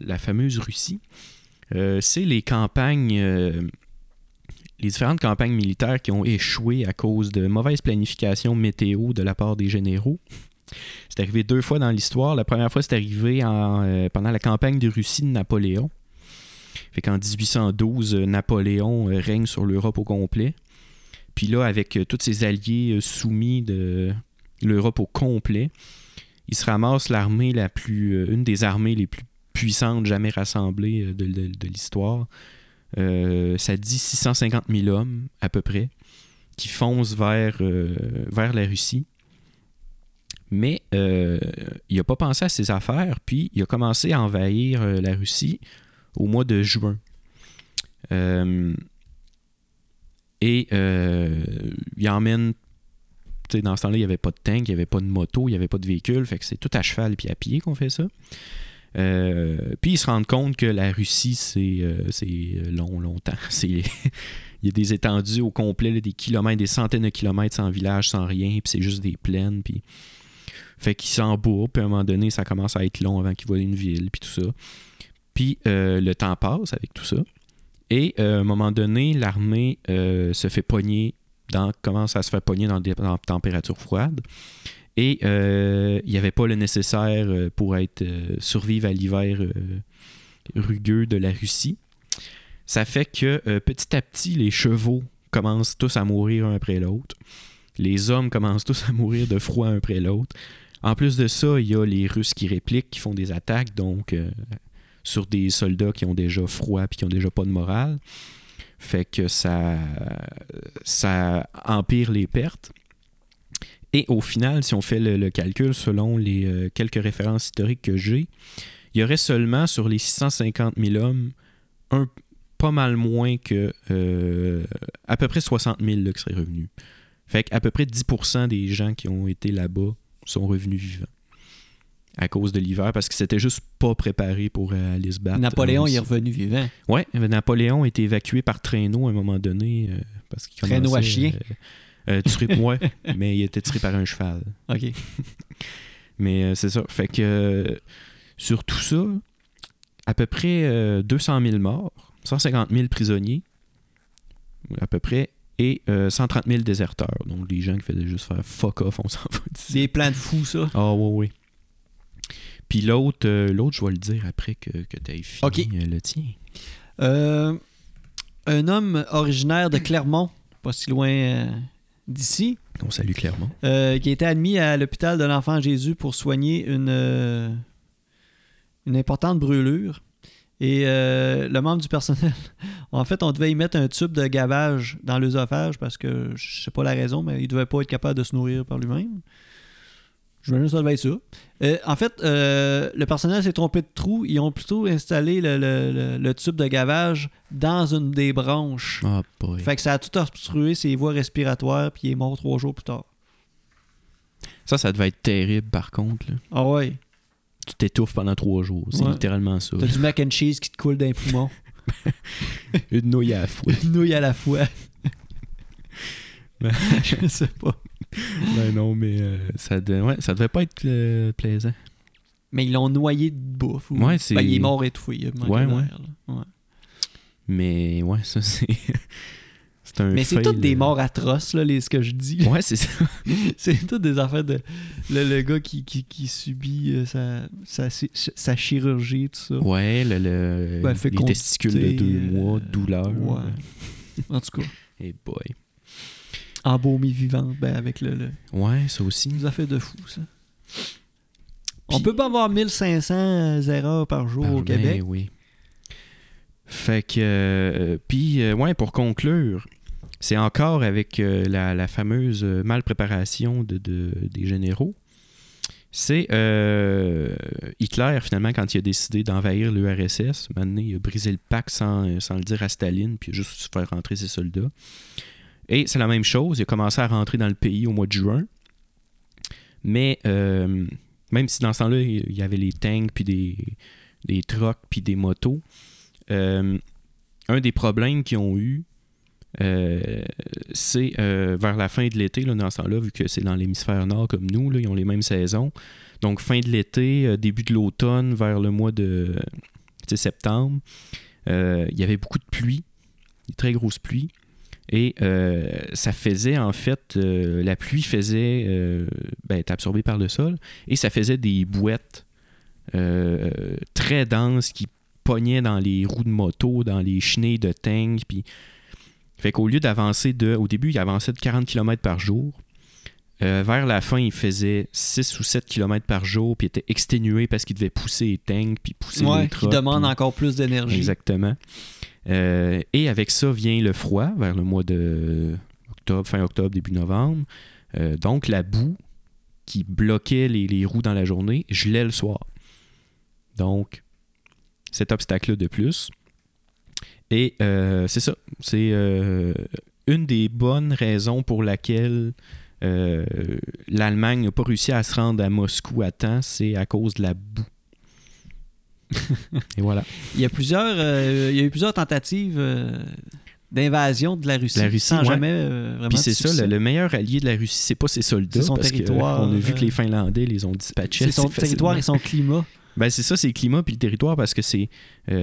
la fameuse Russie. Euh, c'est les campagnes. euh, les différentes campagnes militaires qui ont échoué à cause de mauvaise planification météo de la part des généraux. C'est arrivé deux fois dans l'histoire. La première fois, c'est arrivé euh, pendant la campagne de Russie de Napoléon. Fait qu'en 1812, euh, Napoléon règne sur l'Europe au complet. Puis là, avec tous ses alliés soumis de l'Europe au complet, il se ramasse l'armée la plus, une des armées les plus puissantes jamais rassemblées euh, de, l'histoire. Euh, ça dit 650 000 hommes à peu près qui foncent vers, euh, vers la Russie. Mais il n'a pas pensé à ses affaires, puis il a commencé à envahir la Russie au mois de juin. Et il emmène. Dans ce temps-là, il n'y avait pas de tank, il n'y avait pas de moto, il n'y avait pas de véhicule, fait que c'est tout à cheval puis à pied qu'on fait ça. Euh, puis ils se rendent compte que la Russie, c'est euh, c'est long, longtemps. Il y a des étendues au complet, des kilomètres, des centaines de kilomètres sans village, sans rien, puis c'est juste des plaines, puis fait qu'ils s'embourbent, puis à un moment donné, ça commence à être long avant qu'ils voient une ville, puis tout ça. Puis euh, le temps passe avec tout ça. Et euh, à un moment donné, l'armée euh, se fait pogner, dans, commence à se faire pogner dans des dans températures froides. Et euh, il n'y avait pas le nécessaire euh, pour être euh, survivre à l'hiver rugueux de la Russie. Ça fait que petit à petit, les chevaux commencent tous à mourir un après l'autre. Les hommes commencent tous à mourir de froid un après l'autre. En plus de ça, il y a les Russes qui répliquent, qui font des attaques, donc sur des soldats qui ont déjà froid puis qui ont déjà pas de morale. Fait que ça, ça empire les pertes. Et au final, si on fait le, le calcul selon les euh, quelques références historiques que j'ai, il y aurait seulement sur les 650 000 hommes un pas mal moins que euh, à peu près 60 000 là, qui seraient revenus. Fait qu'à peu près 10% des gens qui ont été là-bas sont revenus vivants à cause de l'hiver parce que c'était juste pas préparé pour euh, aller se battre. Napoléon est revenu vivant. Ouais, Napoléon a été évacué par traîneau à un moment donné euh, parce qu'il Traîneau à chien. euh, euh, tiré- ouais, mais il était tiré par un cheval. OK. Mais euh, c'est ça. Fait que euh, sur tout ça, à peu près euh, 200 000 morts, 150 000 prisonniers, à peu près, et euh, 130 000 déserteurs. Donc des gens qui faisaient juste faire fuck off, on s'en va. Des plans de fous, ça. Ah oui, oui. Puis l'autre, euh, l'autre, je vais le dire après que, que tu aies fini euh, le tien. Euh, un homme originaire de Clermont, pas si loin euh, d'ici, On salue Clermont. euh, qui a été admis à l'hôpital de l'Enfant Jésus pour soigner une, euh, une importante brûlure. Et euh, le membre du personnel, en fait, on devait y mettre un tube de gavage dans l'œsophage parce que je sais pas la raison, mais il devait pas être capable de se nourrir par lui-même. Que ça devait être ça. Euh, en fait, euh, le personnel s'est trompé de trou. Ils ont plutôt installé le, le- le- le tube de gavage dans une des branches. Ah, boy. Fait que ça a tout obstrué ses voies respiratoires, puis il est mort trois jours plus tard. Ça, ça devait être terrible par contre. là. Ah ouais. Tu t'étouffes pendant trois jours. C'est Ouais. littéralement ça. T'as du mac and cheese qui te coule d'un poumon. Une nouille à la fois. Une nouille à la fois. Je sais pas. ben non, mais euh, ça, de- ouais, ça devait pas être euh, plaisant. Mais ils l'ont noyé de bouffe. ou- Ouais, c'est- Ben, il est mort étouffé. Ouais, ouais. Ouais. Mais ouais, ça c'est. c'est un Mais c'est toutes des euh, morts atroces, là, les, ce que je dis. Ouais, c'est ça. c'est toutes des affaires de. Le, le gars qui, qui, qui subit euh, sa, sa, sa chirurgie, tout ça. Ouais, le, le- Ben, les testicules de deux mois, douleur. Ouais. En tout cas, Et boy. Embaumé vivante, ben, avec le. le... Ouais, ça aussi. Des affaires de fou, ça. On Puis- peut pas avoir 1500 erreurs par jour au Ben Québec. oui. Fait que. euh, Puis, euh, ouais, pour conclure, c'est encore avec euh, la, la fameuse euh, mal-préparation de, de- des généraux. C'est euh, Hitler, finalement, quand il a décidé d'envahir l'URSS, maintenant, il a brisé le pacte sans, euh, sans le dire à Staline, puis a juste faire rentrer ses soldats. Et c'est la même chose, il a commencé à rentrer dans le pays au mois de juin. Mais euh, même si dans ce temps-là, il y avait les tanks, puis des, des trucks, puis des motos, euh, un des problèmes qu'ils ont eu, euh, c'est vers la fin de l'été, dans ce temps-là, vu que c'est dans l'hémisphère nord comme nous, là, ils ont les mêmes saisons. Donc, fin de l'été, début de l'automne, vers le mois de septembre, il y avait beaucoup de pluie, des très grosses pluies. Et euh, ça faisait, en fait, euh, la pluie faisait, euh, ben, être absorbée par le sol, et ça faisait des bouettes euh, très denses qui pognaient dans les roues de moto, dans les chenilles de tank, puis fait qu'au lieu d'avancer de. Au début, il avançait de 40 km par jour. Vers la fin, il faisait 6 ou 7 km par jour, puis il était exténué parce qu'il devait pousser les tanks, puis pousser Ouais, les qui trucks. demande puis- encore plus d'énergie. Exactement. Euh, et avec ça vient le froid vers le mois de octobre, fin octobre, début novembre. Euh, donc la boue qui bloquait les, roues dans la journée gelait le soir. Donc cet obstacle-là de plus. Et euh, c'est ça. C'est une des bonnes raisons pour laquelle l'Allemagne n'a pas réussi à se rendre à Moscou à temps, c'est à cause de la boue. Et voilà. Il y a plusieurs, euh, il y a eu plusieurs tentatives euh, d'invasion de la Russie, La Russie, sans ouais. jamais euh, vraiment. Puis c'est ça, le, le meilleur allié de la Russie, c'est pas ses soldats. C'est son parce que, territoire, on a vu que les Finlandais les ont dispatchés. C'est son territoire et son climat. Ben, c'est ça, c'est le climat puis le territoire parce que c'est. tu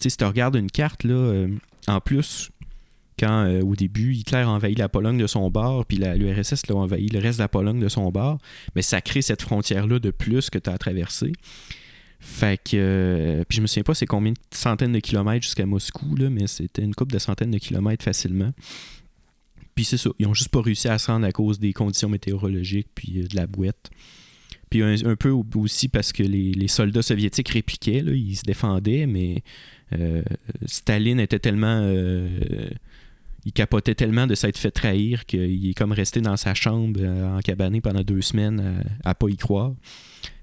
sais, si tu regardes une carte, là, en plus, quand euh, au début, Hitler a envahi la Pologne de son bord, puis l'URSS a envahi le reste de la Pologne de son bord, mais ça crée cette frontière-là de plus que tu as à traverser. Fait que. euh, puis je me souviens pas c'est combien de centaines de kilomètres jusqu'à Moscou, là, mais c'était une couple de centaines de kilomètres facilement. Puis c'est ça. Ils ont juste pas réussi à se rendre à cause des conditions météorologiques puis euh, de la boîte. Puis un, peu au- aussi parce que les, les soldats soviétiques répliquaient, là, ils se défendaient, mais euh, Staline était tellement. Il capotait tellement de s'être fait trahir qu'il est comme resté dans sa chambre euh, en cabané pendant deux semaines à, à pas y croire.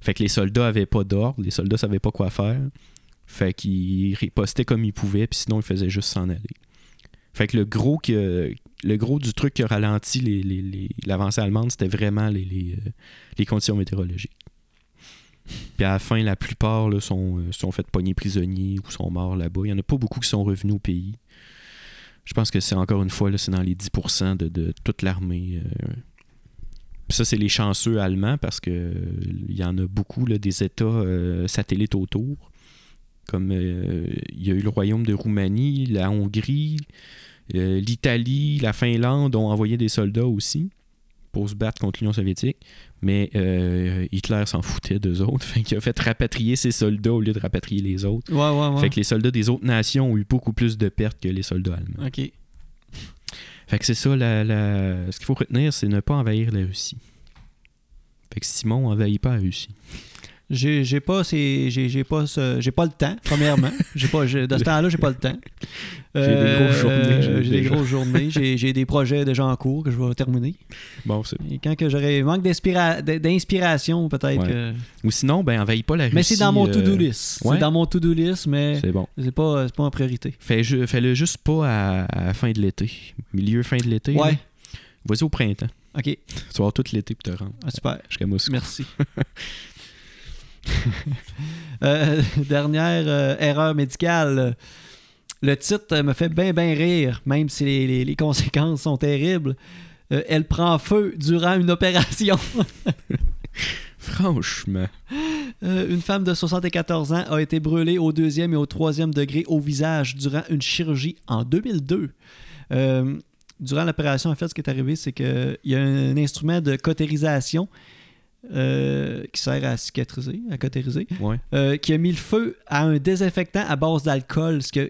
Fait que les soldats avaient pas d'ordre, les soldats savaient pas quoi faire. Fait qu'ils ripostaient comme ils pouvaient, puis sinon ils faisaient juste s'en aller. Fait que le gros, que, le gros du truc qui a ralenti l'avancée allemande, c'était vraiment euh, les conditions météorologiques. Puis à la fin, la plupart sont, euh, sont faits pogner prisonniers ou sont morts là-bas. Il n'y en a pas beaucoup qui sont revenus au pays. Je pense que c'est encore une fois, c'est dans les 10% de, toute l'armée. euh. Ça, c'est les chanceux allemands parce que euh, y en a beaucoup des États euh, satellites autour. Comme il y a eu le royaume de Roumanie, la Hongrie, l'Italie, la Finlande ont envoyé des soldats aussi pour se battre contre l'Union soviétique. Mais euh, Hitler s'en foutait d'eux autres. Fait qu'il a fait rapatrier ses soldats au lieu de rapatrier les autres. Ouais, ouais, ouais. Fait que les soldats des autres nations ont eu beaucoup plus de pertes que les soldats allemands. Ok. Fait que c'est ça, la, la- ce qu'il faut retenir, c'est ne pas envahir la Russie. Fait que Simon envahit pas la Russie. J'ai j'ai pas, ces- j'ai j'ai pas, ce- j'ai pas le temps, premièrement. J'ai pas, j'ai- de ce temps-là, j'ai pas le temps. J'ai des grosses journées, j'ai des journées. J'ai j'ai des projets déjà en cours que je vais terminer. Bon, c'est Et quand que j'aurai manque d'inspira- d'inspiration, peut-être Ouais. que. Ou sinon, ben envahis pas la Russie. Mais c'est dans mon euh, to-do list. ouais. C'est dans mon to-do list, mais C'est bon. c'est pas, c'est pas en priorité. Fais, Fais-le juste pas à, à la fin de l'été. Milieu, fin de l'été. Ouais. là. Vas-y au printemps. Ok. Tu vas avoir tout l'été pour te rendre Ah, super. jusqu'à Moscou. Merci. Euh, dernière euh, erreur médicale. Le titre me fait bien, bien rire, même si les, les- les conséquences sont terribles. Euh, elle prend feu durant une opération. Franchement. Une femme de 74 ans a été brûlée au deuxième et au troisième degré au visage durant une chirurgie en 2002. Euh, durant l'opération, en fait, ce qui est arrivé, c'est qu'il y a un instrument de cautérisation euh, qui sert à cicatriser, à cautériser, Ouais. euh, qui a mis le feu à un désinfectant à base d'alcool, ce qui a,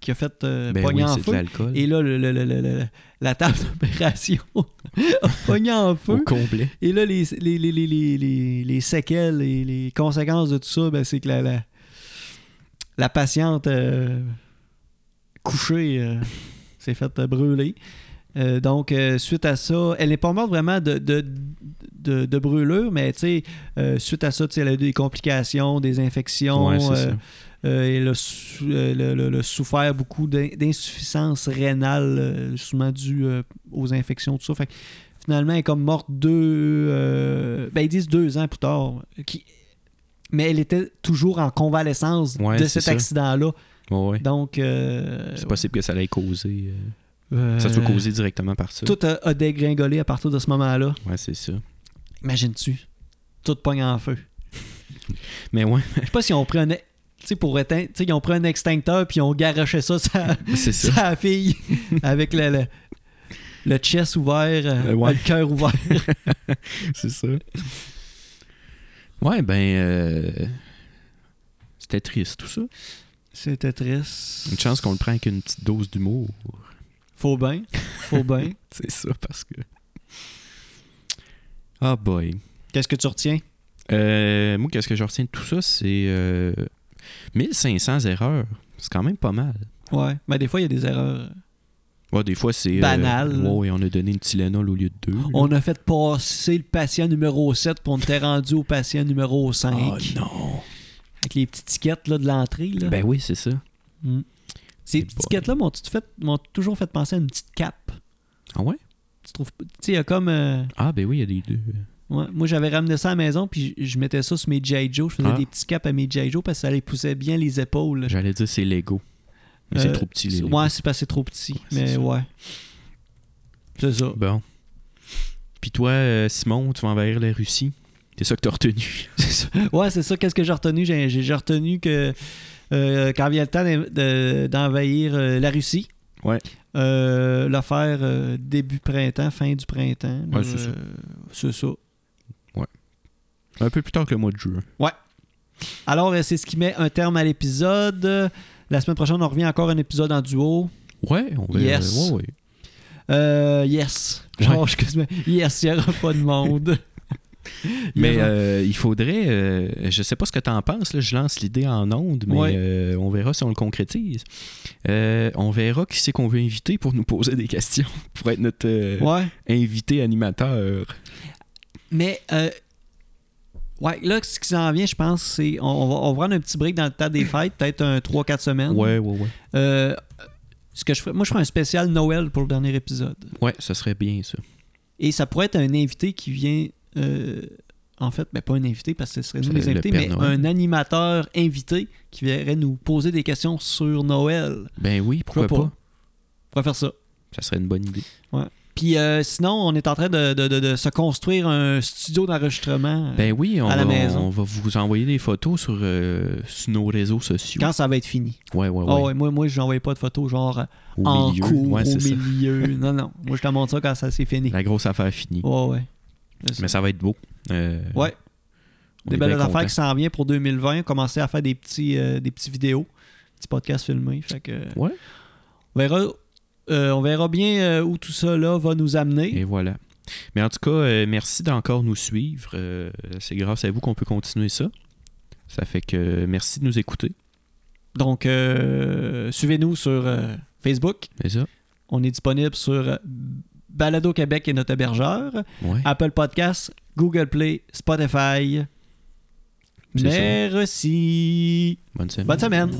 qui a fait euh, Ben pogner oui, en feu. Et là, le- le- le- le- le- la table d'opération a pogné en feu. Au complet. Et là, les, les, les, les, les, les- les séquelles et les conséquences de tout ça, ben, c'est que la, la, la patiente couchée s'est faite brûler. Euh, donc, euh, suite à ça, elle n'est pas morte vraiment de, de, de, de brûlure, mais tu sais, euh, suite à ça, tu sais, elle a eu des complications, des infections. Ouais, elle a euh, le souffert beaucoup d'in- d'insuffisance rénale, souvent due aux infections, tout ça. Fait que finalement, elle est comme morte deux. ben, ils disent deux ans plus tard. Qui, mais elle était toujours en convalescence Ouais, de cet accident-là. Ouais. Donc. C'est possible que ça l'ait causé. Euh, ça soit causé directement par ça. Tout a, a dégringolé à partir de ce moment-là. Ouais, c'est ça. Imagine-tu? Tout pogne en feu. Mais ouais, Je sais pas si on pris un. Tu sais, pour éteindre. Tu sais, ils ont pris un extincteur puis ils ont garoché ça, ça. sa fille avec le, le, le chest ouvert, euh, Euh, ouais. le cœur ouvert. c'est ça. Ouais, ben. euh, C'était triste, tout ça. C'était triste. Une chance qu'on le prend avec une petite dose d'humour. Faut bien. Faut bien. C'est ça, parce que. Ah, boy. Qu'est-ce que tu retiens? Euh, moi, qu'est-ce que je retiens de tout ça, c'est euh, 1500 erreurs. C'est quand même pas mal. Ouais. Mais des fois, il y a des erreurs. Ouais, des fois, c'est. euh, Banal. ouais, ouais, on a donné une Tylenol au lieu de deux. là. On a fait passer le patient numéro 7 pour on était rendu au patient numéro 5. Oh non! Avec les petites tickets là, de l'entrée. là. Ben oui, c'est ça. Mm. Ces petites tickets-là m'ont toujours fait penser à une petite cape. Ah ouais? Tu trouves pas- Tu sais, il y a comme. euh, Ah, ben oui, il y a des deux. ouais, moi, j'avais ramené ça à la maison, puis je, je mettais ça sur mes G.I. Joe. Je faisais Ah. des petits caps à mes G.I. Joe parce que ça les poussait bien les épaules. J'allais dire c'est Lego. Mais c'est Euh, trop petit, les Lego. Ouais, c'est parce que c'est trop petit. Ouais, mais ça. ouais. C'est ça. Bon. Puis toi, euh, Simon, tu vas envahir la Russie. C'est ça que t'as retenu. C'est ça. Ouais, c'est ça. Qu'est-ce que j'ai retenu? J'ai retenu que quand vient le temps d'en- de- d'envahir euh, la Russie. Ouais. Euh, le faire euh, début printemps, fin du printemps. Ouais, c'est ça. Euh, ça. Un peu plus tard que le mois de juin. Alors, euh, c'est ce qui met un terme à l'épisode. Euh, La semaine prochaine, on revient encore à un épisode en duo. Ouais, on va. Yes. ouais, ouais. Euh, yes. Genre, je quasiment- yes, il n'y aura pas de monde. Mais euh, il faudrait. euh, je sais pas ce que tu en penses, là, je lance l'idée en ondes, mais Ouais. euh, on verra si on le concrétise. Euh, on verra qui c'est qu'on veut inviter pour nous poser des questions, pour être notre Ouais. invité animateur. Mais, ouais, là, ce qui s'en vient, je pense, c'est. On, on va, on va prendre un petit break dans le temps des fêtes, peut-être un 3-4 semaines. Ouais, ouais, ouais. Ce que je ferais- moi, je ferais un spécial Noël pour le dernier épisode. Ouais, ça serait bien ça. Et ça pourrait être un invité qui vient. Euh, en fait, mais pas un invité parce que ce serait nous C'est les le invités, mais Noël. un animateur invité qui viendrait nous poser des questions sur Noël. Ben oui, pourquoi Pourquoi pas? pas? On faire ça. Ça serait une bonne idée. Puis euh, sinon, on est en train de, de- de- de se construire un studio d'enregistrement euh, Ben oui, on, à la va, maison. on va vous envoyer des photos sur, euh, sur nos réseaux sociaux. quand ça va être fini. Ouais, ouais, ouais. Ah ouais, moi, moi je n'envoyais pas de photos genre Au en milieu. cours, ouais, au c'est milieu. non, non. Moi, je te montre ça quand ça s'est fini. La grosse affaire finie. Ouais, ouais. Mais ça va être beau. Euh, Ouais. on Des belles affaires qui s'en viennent pour 2020. Commencer à faire des petits, euh, des petits vidéos, petits podcasts filmés. Fait que, Ouais. on, verra, euh, on verra bien euh, où tout ça là, va nous amener. Et voilà. Mais en tout cas, euh, merci d'encore nous suivre. C'est grâce à vous qu'on peut continuer ça. Ça fait que merci de nous écouter. Donc, suivez-nous sur Facebook. C'est ça? On est disponible sur Balado Québec et notre hébergeur. Ouais. Apple Podcasts, Google Play, Spotify. Merci. Bonne semaine. Bonne semaine.